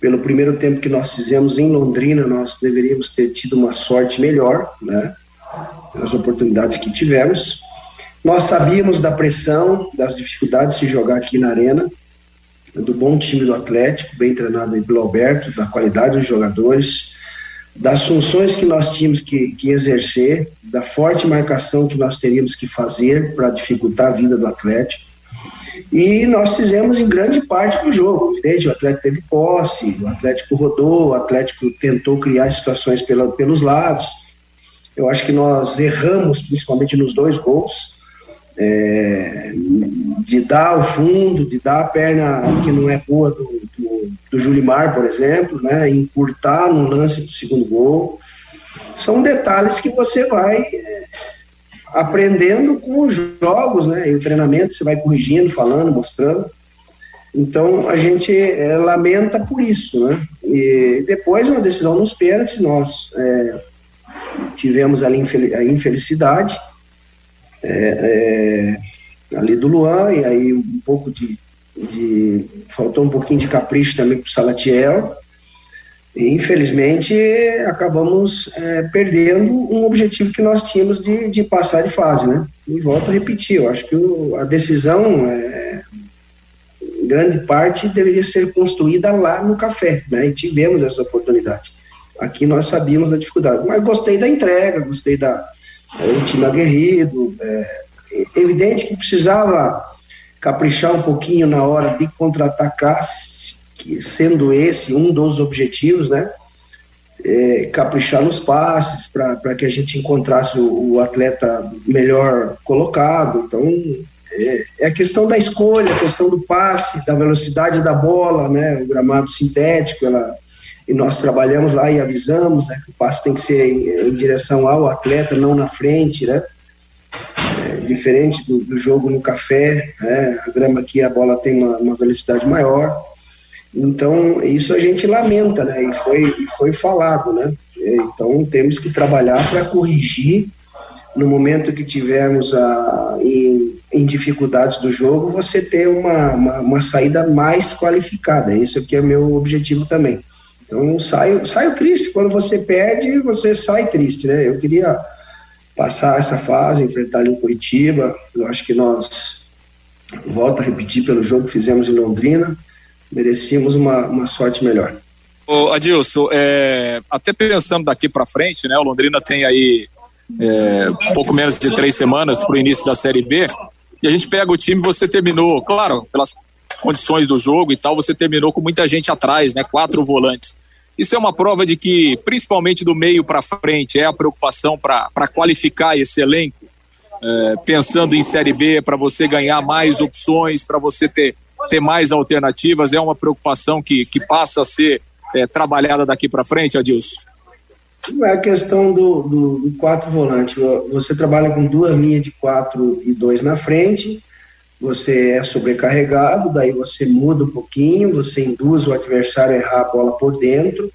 G: pelo primeiro tempo que nós fizemos em Londrina, nós deveríamos ter tido uma sorte melhor, né? Pelas oportunidades que tivemos. Nós sabíamos da pressão, das dificuldades de se jogar aqui na Arena, do bom time do Atlético, bem treinado pelo Alberto, da qualidade dos jogadores. das funções que nós tínhamos que, que exercer, da forte marcação que nós teríamos que fazer para dificultar a vida do Atlético. E nós fizemos em grande parte do jogo. Entende? O Atlético teve posse, o Atlético rodou, o Atlético tentou criar situações pela, pelos lados. Eu acho que nós erramos, principalmente nos dois gols, é, de dar o fundo, de dar a perna que não é boa do, do, do Julimar, por exemplo, né, encurtar no lance do segundo gol. São detalhes que você vai é, aprendendo com os jogos, né, e o treinamento, você vai corrigindo, falando, mostrando. Então a gente é, lamenta por isso, né? E depois uma decisão nos pênaltis, nós é, tivemos ali a infelicidade é, é, ali do Luan, e aí um pouco de, de faltou um pouquinho de capricho também para o Salatiel, e infelizmente acabamos é, perdendo um objetivo que nós tínhamos de, de passar de fase, né? E volto a repetir, eu acho que o, a decisão, é, em grande parte, deveria ser construída lá no café, né? E tivemos essa oportunidade. Aqui nós sabíamos da dificuldade, mas gostei da entrega, gostei da é, time aguerrido, é, evidente que precisava caprichar um pouquinho na hora de contra-atacar, sendo esse um dos objetivos, né? É, caprichar nos passes para que a gente encontrasse o, o, atleta melhor colocado. Então, é, é, a questão da escolha, a questão do passe, da velocidade da bola, né? O gramado sintético, ela e nós trabalhamos lá e avisamos né, que o passe tem que ser em, em direção ao atleta, não na frente, né? É, diferente do, do, jogo no café, né? A grama aqui, a bola tem uma, uma, velocidade maior. Então, isso a gente lamenta, né? E foi, e foi falado, né? É, então, temos que trabalhar para corrigir no momento que tivermos a, em, em, dificuldades do jogo, você ter uma, uma, uma saída mais qualificada. Isso aqui é meu objetivo também. Então saio, saio triste. Quando você perde, você sai triste, né? Eu queria passar essa fase, enfrentar ali em Curitiba. Eu acho que nós, volto a repetir pelo jogo que fizemos em Londrina, merecíamos uma, uma sorte melhor.
H: Ô, Adilson, é, até pensando daqui para frente, né? O Londrina tem aí é, pouco menos de três semanas para o início da Série B. E a gente pega o time, você terminou, claro, pelas condições do jogo e tal, você terminou com muita gente atrás, né? Quatro volantes. Isso é uma prova de que, principalmente do meio para frente, é a preocupação para qualificar esse elenco, é, pensando em Série B, para você ganhar mais opções, para você ter, ter mais alternativas, é uma preocupação que, que passa a ser é, trabalhada daqui para frente, Adilson?
G: É a questão do, do, do, quatro volante. Você trabalha com duas linhas de quatro e dois na frente, você é sobrecarregado, daí você muda um pouquinho, você induz o adversário a errar a bola por dentro,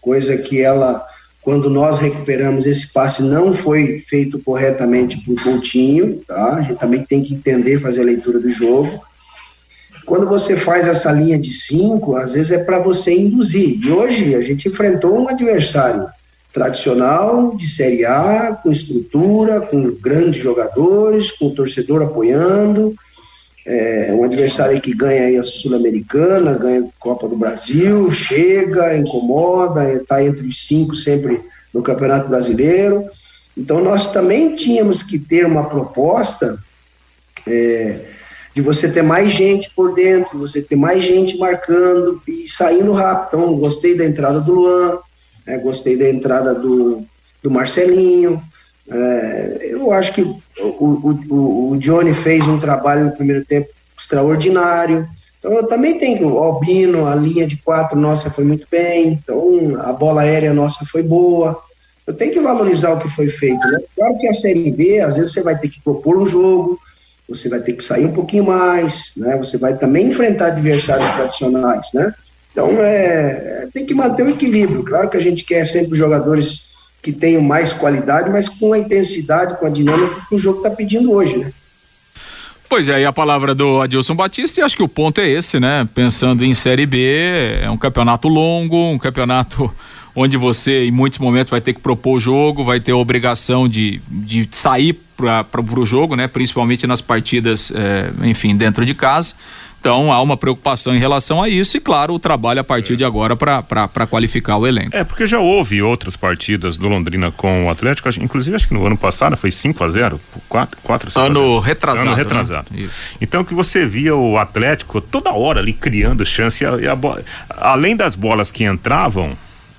G: coisa que ela, quando nós recuperamos esse passe, não foi feito corretamente por Coutinho, tá? A gente também tem que entender, fazer a leitura do jogo. Quando você faz essa linha de cinco, às vezes é para você induzir. E hoje a gente enfrentou um adversário tradicional de Série A, com estrutura, com grandes jogadores, com o torcedor apoiando, é um adversário que ganha a Sul-Americana, ganha a Copa do Brasil, chega, incomoda, está entre os cinco sempre no Campeonato Brasileiro. Então nós também tínhamos que ter uma proposta é, de você ter mais gente por dentro, você ter mais gente marcando e saindo rápido. Então gostei da entrada do Luan, é, gostei da entrada do, do Marcelinho. É, eu acho que o, o, o Johnny fez um trabalho no primeiro tempo extraordinário. Então eu também tenho o Albino, a linha de quatro nossa foi muito bem, então a bola aérea nossa foi boa. Eu tenho que valorizar o que foi feito. Né? Claro que a Série B, às vezes você vai ter que propor um jogo, você vai ter que sair um pouquinho mais, né? Você vai também enfrentar adversários tradicionais, né? Então é, tem que manter o equilíbrio. Claro que a gente quer sempre jogadores que tenham mais qualidade, mas com a intensidade, com a dinâmica que o jogo está pedindo hoje, né?
E: Pois é, e a palavra do Adilson Batista, e acho que o ponto é esse, né? Pensando em Série B, é um campeonato longo, um campeonato onde você, em muitos momentos, vai ter que propor o jogo, vai ter a obrigação de, de sair para o jogo, né? Principalmente nas partidas, é, enfim, dentro de casa. Então há uma preocupação em relação a isso e, claro, o trabalho a partir de agora para qualificar o elenco.
D: É, porque já houve outras partidas do Londrina com o Atlético, inclusive acho que no ano passado foi 5 a 0 4, 4 5
E: Ano retrasado.
D: Ano retrasado. Né? Então que você via o Atlético toda hora ali criando chance, e a, e a bola, além das bolas que entravam,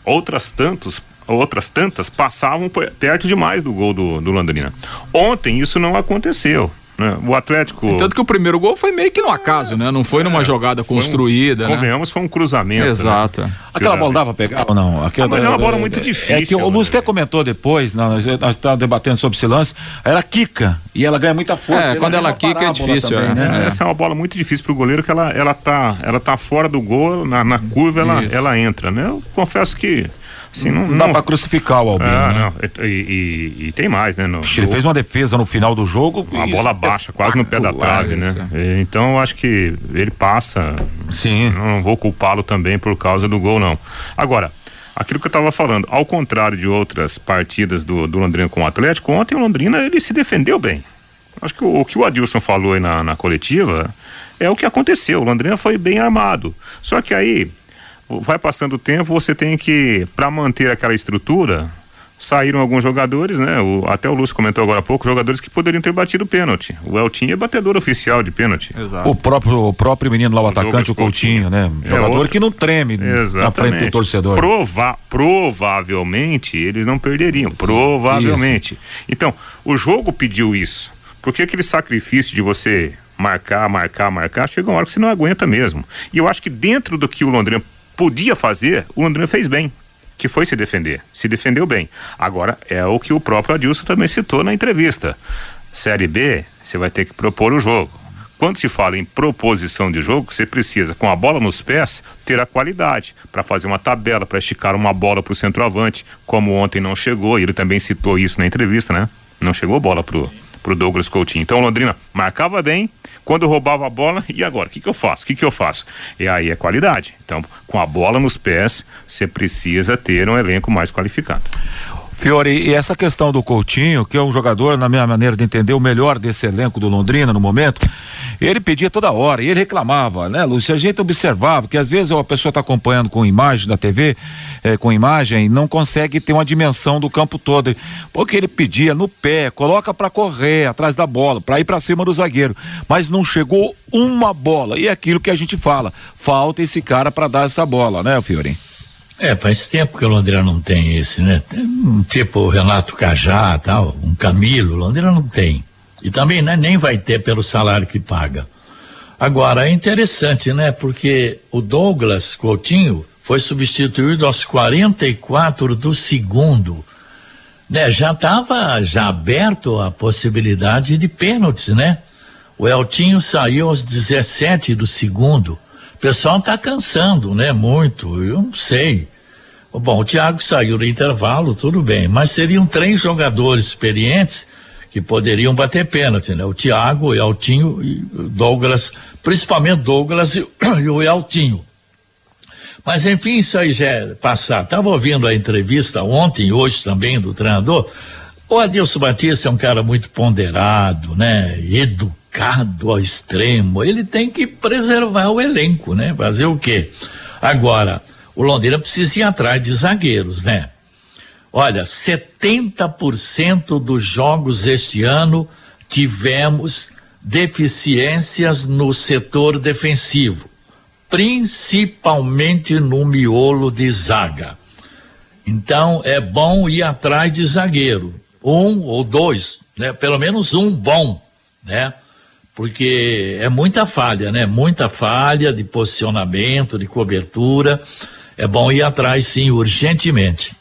D: outras tantos outras tantas passavam perto demais do gol do, do Londrina. Ontem isso não aconteceu. Né? O Atlético.
E: Tanto que o primeiro gol foi meio que no acaso, né? Não foi numa é, jogada construída.
D: Um, né? Convenhamos, foi um cruzamento. Né?
E: Exato.
B: Né? Aquela bola dava pra pegar ou não? Aquela,
D: ah, mas é uma bola muito difícil.
B: É que o Lúcio até comentou depois, nós, nós estávamos debatendo sobre esse lance, ela quica e ela ganha muita força.
E: É, quando ela, ela quica é difícil. Também,
D: é. Né? Essa é uma bola muito difícil pro goleiro, que ela, ela, tá, ela tá fora do gol, na, na curva ela, ela entra, né? Eu confesso que
B: Assim, não, não dá para crucificar o Albino. Ah, né?
D: não. E, e, e, tem mais, né? No,
B: ele fez uma defesa no final do jogo.
D: Uma bola baixa, quase no pé da trave, né? Então eu acho que ele passa.
B: Sim.
D: Não vou culpá-lo também por causa do gol, não. Agora, aquilo que eu estava falando, ao contrário de outras partidas do, do Londrina com o Atlético, ontem o Londrina ele se defendeu bem. Acho que o, o que o Adilson falou aí na, na coletiva é o que aconteceu. O Londrina foi bem armado. Só que aí vai passando o tempo, você tem que, para manter aquela estrutura, saíram alguns jogadores, né? O, até o Lúcio comentou agora há pouco, jogadores que poderiam ter batido pênalti. O Eltinho é batedor oficial de pênalti.
B: Exato. O próprio, o próprio menino lá, o, o atacante, o Coutinho, Coutinho, né? É Jogador outro... que não treme Exatamente. na frente do torcedor.
D: Prova, provavelmente eles não perderiam, Sim. provavelmente. Isso. Então, o jogo pediu isso. Porque aquele sacrifício de você marcar, marcar, marcar, chega uma hora que você não aguenta mesmo. E eu acho que dentro do que o Londrina podia fazer, o André fez bem que foi se defender. Se defendeu bem. Agora, é o que o próprio Adilson também citou na entrevista. Série B, você vai ter que propor o jogo. Quando se fala em proposição de jogo, você precisa, com a bola nos pés, ter a qualidade para fazer uma tabela, para esticar uma bola para o centroavante, como ontem não chegou, e ele também citou isso na entrevista, né? Não chegou bola pro Douglas Coutinho. Então Londrina marcava bem, quando roubava a bola, e agora? O que, que eu faço? O que, que eu faço? E aí é qualidade. Então, com a bola nos pés, você precisa ter um elenco mais qualificado.
B: Fiore, e essa questão do Coutinho, que é um jogador, na minha maneira de entender, o melhor desse elenco do Londrina no momento, ele pedia toda hora e ele reclamava, né, Lúcio? A gente observava que às vezes a pessoa está acompanhando com imagem da TV, eh, com imagem, não consegue ter uma dimensão do campo todo. Porque ele pedia no pé, coloca para correr atrás da bola, para ir para cima do zagueiro. Mas não chegou uma bola. E é aquilo que a gente fala, falta esse cara para dar essa bola, né, Fiore?
C: É, faz tempo que o Londrina não tem esse, né? Tipo o Renato Cajá, tal, um Camilo, Londrina não tem. E também né, nem vai ter pelo salário que paga. Agora, é interessante, né? Porque o Douglas Coutinho foi substituído aos 44 do segundo. Né, já estava já aberto a possibilidade de pênaltis, né? O Eltinho saiu aos 17 do segundo. Pessoal está cansando, né? Muito, eu não sei. Bom, o Thiago saiu no intervalo, tudo bem, mas seriam três jogadores experientes que poderiam bater pênalti, né? O Thiago, o Eltinho e Douglas, principalmente Douglas e, e o Eltinho. Mas enfim, isso aí já é passado. Estava ouvindo a entrevista ontem hoje também do treinador. O Adilson Batista é um cara muito ponderado, né? Educado ao extremo. Ele tem que preservar o elenco, né? Fazer o quê? Agora, o Londrina precisa ir atrás de zagueiros, né? Olha, 70% dos jogos este ano tivemos deficiências no setor defensivo, principalmente no miolo de zaga. Então é bom ir atrás de zagueiro, um ou dois, né? Pelo menos um bom, né? Porque é muita falha, né? Muita falha de posicionamento, de cobertura é bom ir atrás, sim, urgentemente.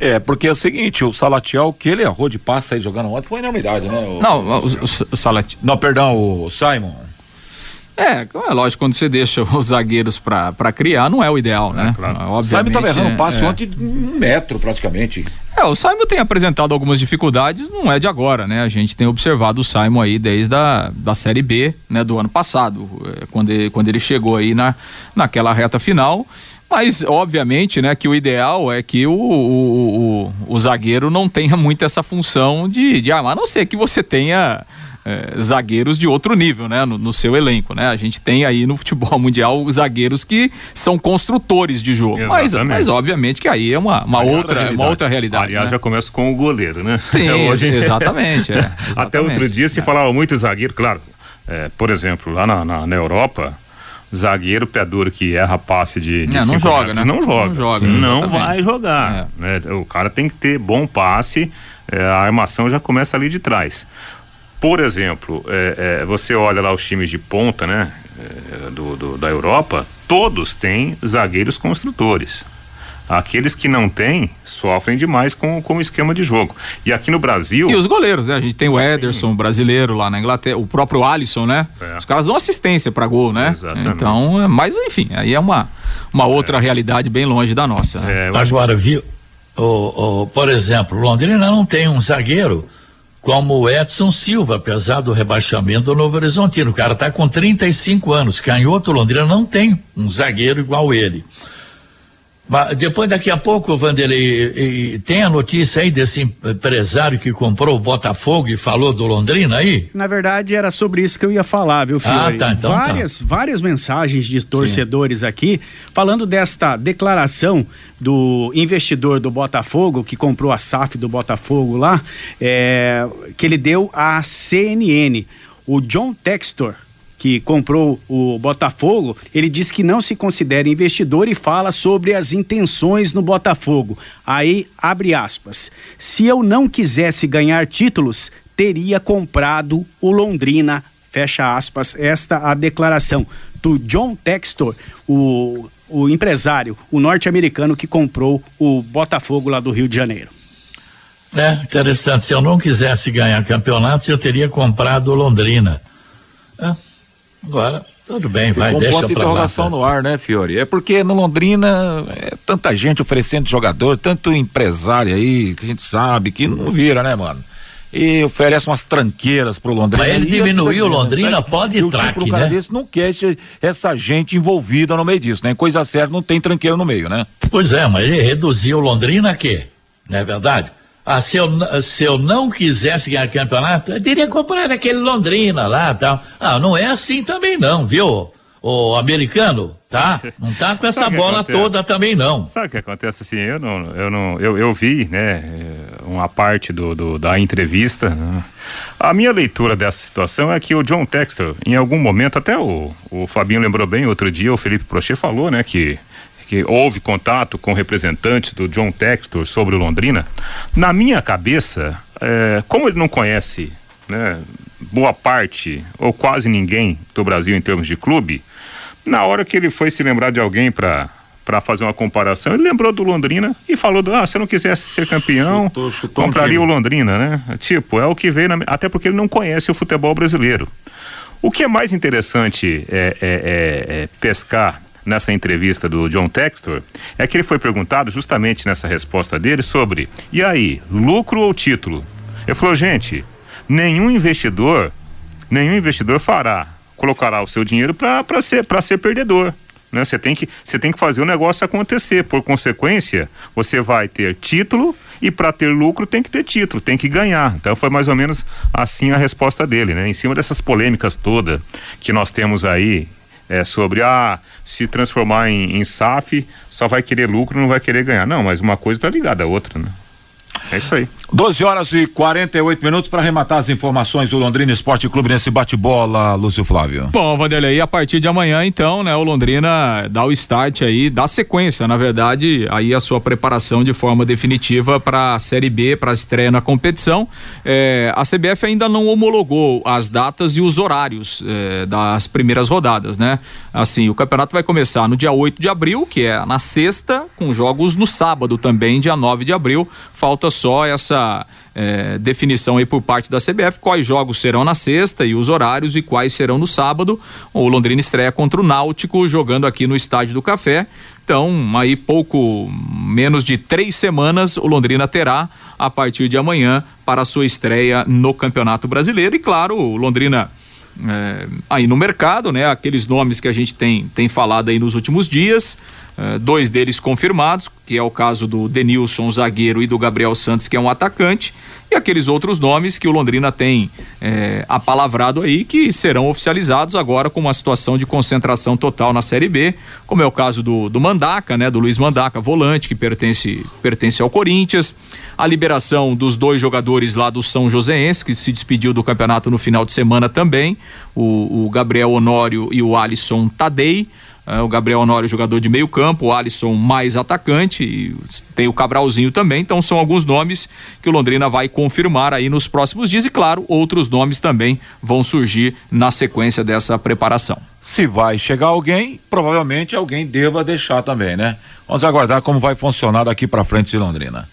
B: É, porque é o seguinte, o Salatiel, que ele errou de passe aí jogando ontem, foi enormidade, né? O,
E: não, o, o, o Salatiel.
B: Não, perdão, o Simon.
E: É, é lógico, quando você deixa os zagueiros pra, pra criar, não é o ideal, né? É, claro.
B: Obviamente, Simon tava errando um passe é. ontem de um metro, praticamente.
E: É, o Simon tem apresentado algumas dificuldades, não é de agora, né? A gente tem observado o Simon aí desde a da Série B, né? Do ano passado, é, quando ele, quando ele chegou aí na, naquela reta final mas, obviamente, né, que o ideal é que o, o, o, o zagueiro não tenha muito essa função de, de armar, a não ser que você tenha é, zagueiros de outro nível, né? No, no, seu elenco, né? A gente tem aí no futebol mundial zagueiros que são construtores de jogo. Mas, mas, obviamente que aí é uma, uma outra, uma outra realidade.
D: Aliás,
E: né?
D: já começa com o goleiro, né?
E: Sim, Hoje... exatamente, é, exatamente.
D: Até outro dia se falava muito zagueiro, claro. É, por exemplo, lá na, na, na Europa, zagueiro pé duro que erra passe de, de
E: é, não joga, né?
D: não joga, não joga, não vai jogar. É. Né? O cara tem que ter bom passe, é, a armação já começa ali de trás. Por exemplo, é, é, você olha lá os times de ponta, né, é, do, do, da Europa, todos têm zagueiros construtores. Aqueles que não têm sofrem demais com, com o esquema de jogo. E aqui no Brasil.
E: E os goleiros, né? A gente tem o Ederson, brasileiro lá na Inglaterra, o próprio Alisson, né? É. Os caras dão assistência para gol, né? Exatamente. Então, mas enfim, aí é uma, uma outra é. realidade bem longe da nossa.
C: Né? É, Agora, viu? O, o, por exemplo, Londrina não tem um zagueiro como o Edson Silva, apesar do rebaixamento do Novo Horizontino. O cara está com 35 anos. Canhoto Londrina não tem um zagueiro igual ele. Mas depois, daqui a pouco, Vanderlei, tem a notícia aí desse empresário que comprou o Botafogo e falou do Londrina aí?
F: Na verdade, era sobre isso que eu ia falar, viu, Fiore? Ah, tá, então várias, tá. várias mensagens de torcedores Sim. aqui falando desta declaração do investidor do Botafogo, que comprou a SAF do Botafogo lá, é, que ele deu à CNN. O John Textor, que comprou o Botafogo, ele diz que não se considera investidor e fala sobre as intenções no Botafogo. Aí, abre aspas. Se eu não quisesse ganhar títulos, teria comprado o Londrina. Fecha aspas, esta a declaração do John Textor, o, o empresário, o norte-americano que comprou o Botafogo lá do Rio de Janeiro.
C: É interessante. Se eu não quisesse ganhar campeonatos, eu teria comprado o Londrina. É, Agora, tudo bem, vai,
B: com
C: deixa
B: ponto de interrogação lá, no ar, né, Fiore? É porque no Londrina é tanta gente oferecendo jogador, tanto empresário aí, que a gente sabe que não vira, né, mano? E oferece umas tranqueiras pro Londrina.
C: Mas ele diminuiu o Londrina, né? pode ir traque, tipo,
B: cara né? desse não quer essa gente envolvida no meio disso, né? Coisa certa não tem tranqueira no meio, né?
C: Pois é, mas ele reduziu o Londrina a quê? Não é verdade? Ah, se eu, se eu não quisesse ganhar campeonato, eu teria comprado aquele Londrina lá tal. Ah, não é assim também não, viu? O americano, tá? Não tá com essa bola toda também não.
D: Sabe o que acontece assim? Eu não, eu não, eu, eu vi, né, uma parte do, do da entrevista. Né? A minha leitura dessa situação é que o John Textor, em algum momento, até o, o Fabinho lembrou bem, outro dia o Felipe Prochet falou, né, que que houve contato com representantes do John Textor sobre o Londrina, na minha cabeça, é, como ele não conhece né, boa parte ou quase ninguém do Brasil em termos de clube, na hora que ele foi se lembrar de alguém para para fazer uma comparação, ele lembrou do Londrina e falou: do, ah, se eu não quisesse ser campeão, chutou, chutou compraria um o Londrina, né? Tipo, é o que veio na, até porque ele não conhece o futebol brasileiro. O que é mais interessante é, é, é, é pescar nessa entrevista do John Textor é que ele foi perguntado justamente nessa resposta dele sobre e aí, lucro ou título? Ele falou, gente, nenhum investidor, nenhum investidor fará, colocará o seu dinheiro para ser, ser perdedor. Né? Você tem que você tem que fazer o negócio acontecer. Por consequência, você vai ter título e para ter lucro tem que ter título, tem que ganhar. Então foi mais ou menos assim a resposta dele, né? Em cima dessas polêmicas todas que nós temos aí é, sobre ah, se transformar em, em SAF, só vai querer lucro, não vai querer ganhar. Não, mas uma coisa está ligada à outra, né? É isso aí.
B: 12 horas e 48 minutos para arrematar as informações do Londrina Esporte Clube nesse bate-bola, Lúcio Flávio.
E: Bom, Vanderlei, a partir de amanhã, então, né, o Londrina dá o start aí, dá sequência, na verdade, aí a sua preparação de forma definitiva para a Série B, para a estreia na competição. É, a CBF ainda não homologou as datas e os horários é, das primeiras rodadas, né? Assim, o campeonato vai começar no dia 8 de abril, que é na sexta, com jogos no sábado também, dia 9 de abril. Falta só essa é, definição aí por parte da CBF, quais jogos serão na sexta e os horários e quais serão no sábado. O Londrina estreia contra o Náutico, jogando aqui no Estádio do Café. Então, aí pouco menos de três semanas o Londrina terá a partir de amanhã para a sua estreia no Campeonato Brasileiro. E claro, o Londrina é, aí no mercado, né? Aqueles nomes que a gente tem, tem falado aí nos últimos dias. Uh, dois deles confirmados, que é o caso do Denilson, zagueiro, e do Gabriel Santos, que é um atacante, e aqueles outros nomes que o Londrina tem eh, apalavrado aí, que serão oficializados agora com uma situação de concentração total na Série B, como é o caso do, do Mandaca, né? Do Luiz Mandaca, volante, que pertence, pertence ao Corinthians, a liberação dos dois jogadores lá do São Joséense, que se despediu do campeonato no final de semana também, o, o Gabriel Honório e o Alisson Tadei. Uh, o Gabriel Honório, jogador de meio campo, o Alisson mais atacante, tem o Cabralzinho também, então são alguns nomes que o Londrina vai confirmar aí nos próximos dias e claro, outros nomes também vão surgir na sequência dessa preparação.
B: Se vai chegar alguém, provavelmente alguém deva deixar também, né? Vamos aguardar como vai funcionar daqui para frente de Londrina.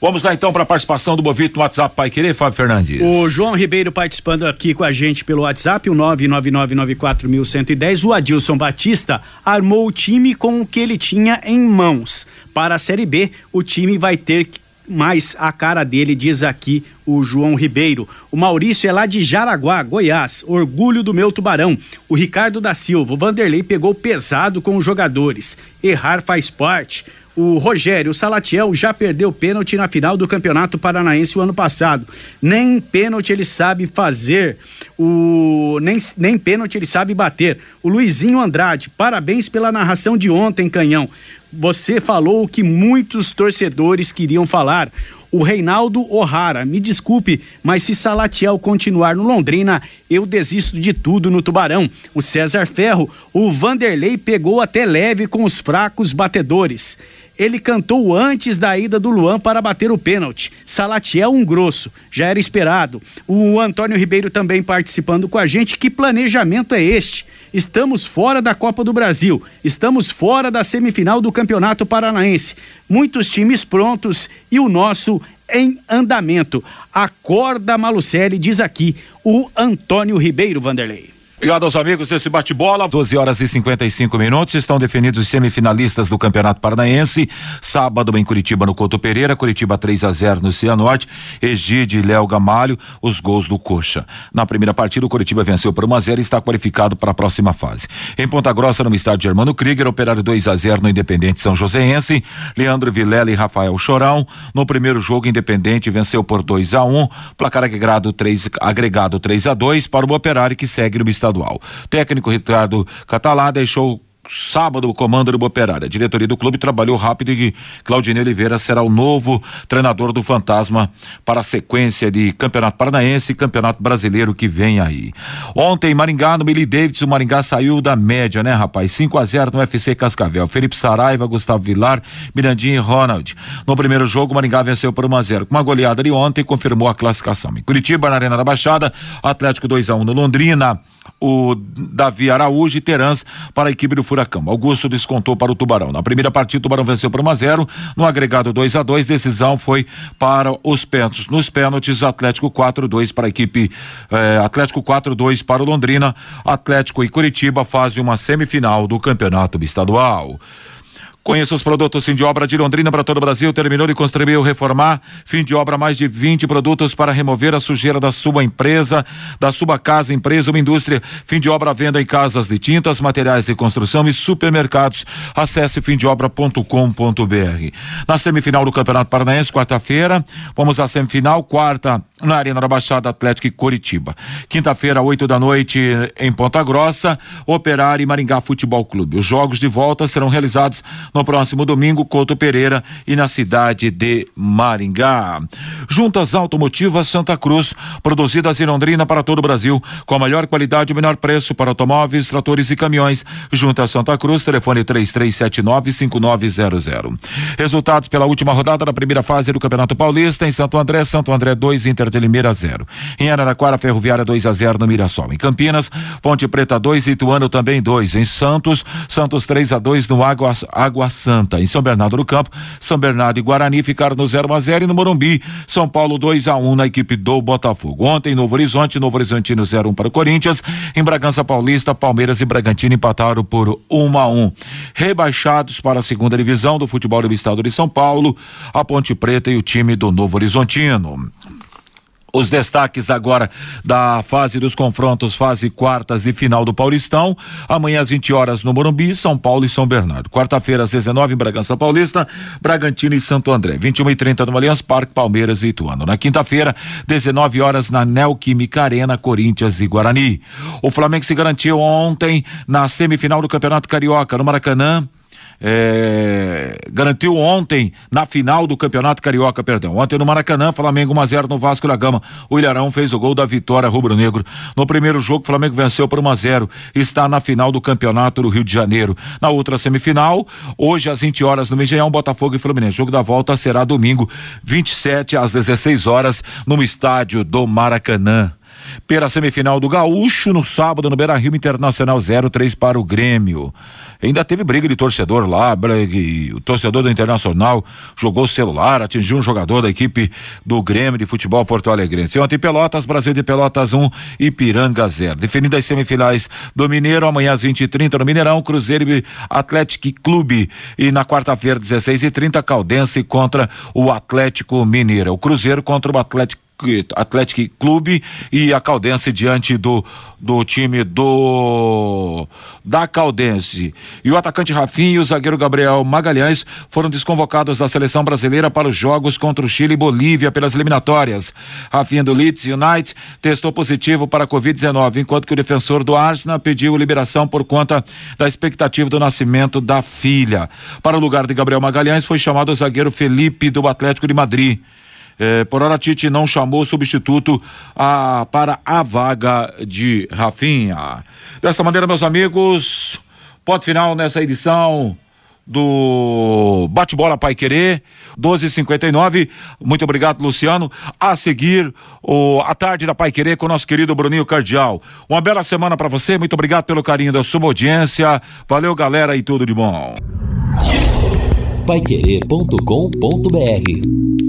B: Vamos lá então para a participação do Bovito no WhatsApp Pai Querer, Fábio Fernandes.
F: O João Ribeiro participando aqui com a gente pelo WhatsApp, o 99994110. O Adilson Batista armou o time com o que ele tinha em mãos. Para a Série B, o time vai ter mais a cara dele, diz aqui o João Ribeiro. O Maurício é lá de Jaraguá, Goiás, orgulho do meu tubarão. O Ricardo da Silva, o Vanderlei pegou pesado com os jogadores. Errar faz parte. O Rogério Salatiel já perdeu pênalti na final do Campeonato Paranaense o ano passado. Nem pênalti ele sabe fazer. O nem, nem pênalti ele sabe bater. O Luizinho Andrade, parabéns pela narração de ontem, Canhão. Você falou o que muitos torcedores queriam falar o Reinaldo O'Hara. Me desculpe, mas se Salatiel continuar no Londrina, eu desisto de tudo no Tubarão. O César Ferro, o Vanderlei pegou até leve com os fracos batedores ele cantou antes da ida do Luan para bater o pênalti. Salatiel um grosso, já era esperado. O Antônio Ribeiro também participando com a gente. Que planejamento é este? Estamos fora da Copa do Brasil, estamos fora da semifinal do Campeonato Paranaense. Muitos times prontos e o nosso em andamento. Acorda Malucelli, diz aqui o Antônio Ribeiro Vanderlei.
B: Obrigado aos amigos desse bate-bola. 12 horas e 55 minutos. Estão definidos os semifinalistas do Campeonato Paranaense. Sábado em Curitiba, no Couto Pereira. Curitiba 3 a 0 no Cianorte. Egide e Léo Gamalho, os gols do Coxa. Na primeira partida, o Curitiba venceu por 1 a 0 e está qualificado para a próxima fase. Em Ponta Grossa, no estádio Germano Krieger, Operário 2 a 0 no Independente São Joséense. Leandro Vilela e Rafael Chorão. No primeiro jogo, Independente venceu por 2 a 1 Placar agregado 3, agregado 3 a 2 para o Operário que segue no estadual estadual. Técnico Ricardo Catalá deixou sábado o comando do Operário. A diretoria do clube trabalhou rápido e Claudinei Oliveira será o novo treinador do Fantasma para a sequência de Campeonato Paranaense e Campeonato Brasileiro que vem aí. Ontem, Maringá, no Billy Davidson, o Maringá saiu da média, né, rapaz? 5 a 0 no UFC Cascavel. Felipe Saraiva, Gustavo Vilar, Mirandinho e Ronald. No primeiro jogo, o Maringá venceu por 1 a 0 Com uma goleada de ontem, confirmou a classificação. Em Curitiba, na Arena da Baixada, Atlético 2 a 1 no Londrina o Davi Araújo e Terãs para a equipe do Furacão. Augusto descontou para o Tubarão. Na primeira partida, o Tubarão venceu por 1 a 0 no agregado 2 a 2 Decisão foi para os pênaltis. Nos pênaltis, Atlético 4-2 para a equipe eh, Atlético 4-2 para o Londrina. Atlético e Curitiba fazem uma semifinal do Campeonato Estadual. Conheça os produtos fim de obra de Londrina para todo o Brasil. Terminou de construir ou reformar. Fim de obra, mais de 20 produtos para remover a sujeira da sua empresa, da sua casa, empresa ou indústria. Fim de obra, venda em casas de tintas, materiais de construção e supermercados. Acesse fimdeobra.com.br. Na semifinal do Campeonato Paranaense, quarta-feira, vamos à semifinal, quarta, na Arena da Baixada Atlética e Curitiba. Quinta-feira, oito da noite, em Ponta Grossa, Operário e Maringá Futebol Clube. Os jogos de volta serão realizados no próximo domingo, Couto Pereira e na cidade de Maringá. Juntas Automotivas Santa Cruz, produzidas em Londrina para todo o Brasil, com a melhor qualidade e menor preço para automóveis, tratores e caminhões. Juntas Santa Cruz, telefone 33795900. Resultados pela última rodada da primeira fase do Campeonato Paulista em Santo André, Santo André 2, Inter de Limeira 0. Em Araraquara, Ferroviária 2 a 0 no Mirassol. Em Campinas, Ponte Preta 2, Ituano também 2. Em Santos, Santos 3 a 2 no Água, Água Santa. Em São Bernardo do Campo, São Bernardo e Guarani ficaram no 0 a 0 e no Morumbi, São Paulo 2 a 1 na equipe do Botafogo. Ontem, Novo Horizonte, Novo Horizontino 0 1 para o Corinthians. Em Bragança Paulista, Palmeiras e Bragantino empataram por 1 a 1. Rebaixados para a segunda divisão do futebol do estado de São Paulo, a Ponte Preta e o time do Novo Horizontino. Os destaques agora da fase dos confrontos, fase quartas de final do Paulistão. Amanhã às 20 horas no Morumbi, São Paulo e São Bernardo. Quarta-feira às 19 em Bragança Paulista, Bragantino e Santo André. 21 e 30 no Allianz Parque, Palmeiras e Ituano. Na quinta-feira, 19 horas na Neoquímica Arena, Corinthians e Guarani. O Flamengo se garantiu ontem na semifinal do Campeonato Carioca no Maracanã é, garantiu ontem na final do Campeonato Carioca, perdão. Ontem no Maracanã, Flamengo 1 a 0 no Vasco da Gama. O Ilharão fez o gol da vitória rubro-negro. No primeiro jogo, Flamengo venceu por 1 a 0. Está na final do Campeonato do Rio de Janeiro. Na outra semifinal, hoje às 20 horas no Mineirão, Botafogo e Fluminense. O jogo da volta será domingo, 27 às 16 horas no estádio do Maracanã pela semifinal do Gaúcho no sábado no Beira Rio Internacional 0-3 para o Grêmio. Ainda teve briga de torcedor lá, o torcedor do Internacional jogou celular, atingiu um jogador da equipe do Grêmio de futebol Porto Alegrense. Ontem Pelotas, Brasil de Pelotas 1, um, Ipiranga 0. Definidas as semifinais do Mineiro, amanhã às 20 e 30 no Mineirão, Cruzeiro e Atlético Clube. E na quarta-feira, 16 e 30 Caldense contra o Atlético Mineiro. O Cruzeiro contra o Atlético Atlético Clube e a Caldense diante do do time do da Caldense. E o atacante Rafinha e o zagueiro Gabriel Magalhães foram desconvocados da seleção brasileira para os jogos contra o Chile e Bolívia pelas eliminatórias. Rafinha do Leeds United testou positivo para a Covid-19, enquanto que o defensor do Arsenal pediu liberação por conta da expectativa do nascimento da filha. Para o lugar de Gabriel Magalhães foi chamado o zagueiro Felipe do Atlético de Madrid. Eh, por hora, Tite não chamou substituto a, para a vaga de Rafinha. Desta maneira, meus amigos, pode final nessa edição do Bate-Bola Pai Querer, 12:59. Muito obrigado, Luciano. A seguir, o a tarde da Pai Querer com o nosso querido Bruninho Cardial. Uma bela semana para você. Muito obrigado pelo carinho da sua audiência. Valeu, galera, e tudo de bom.
A: Paiquerê.com.br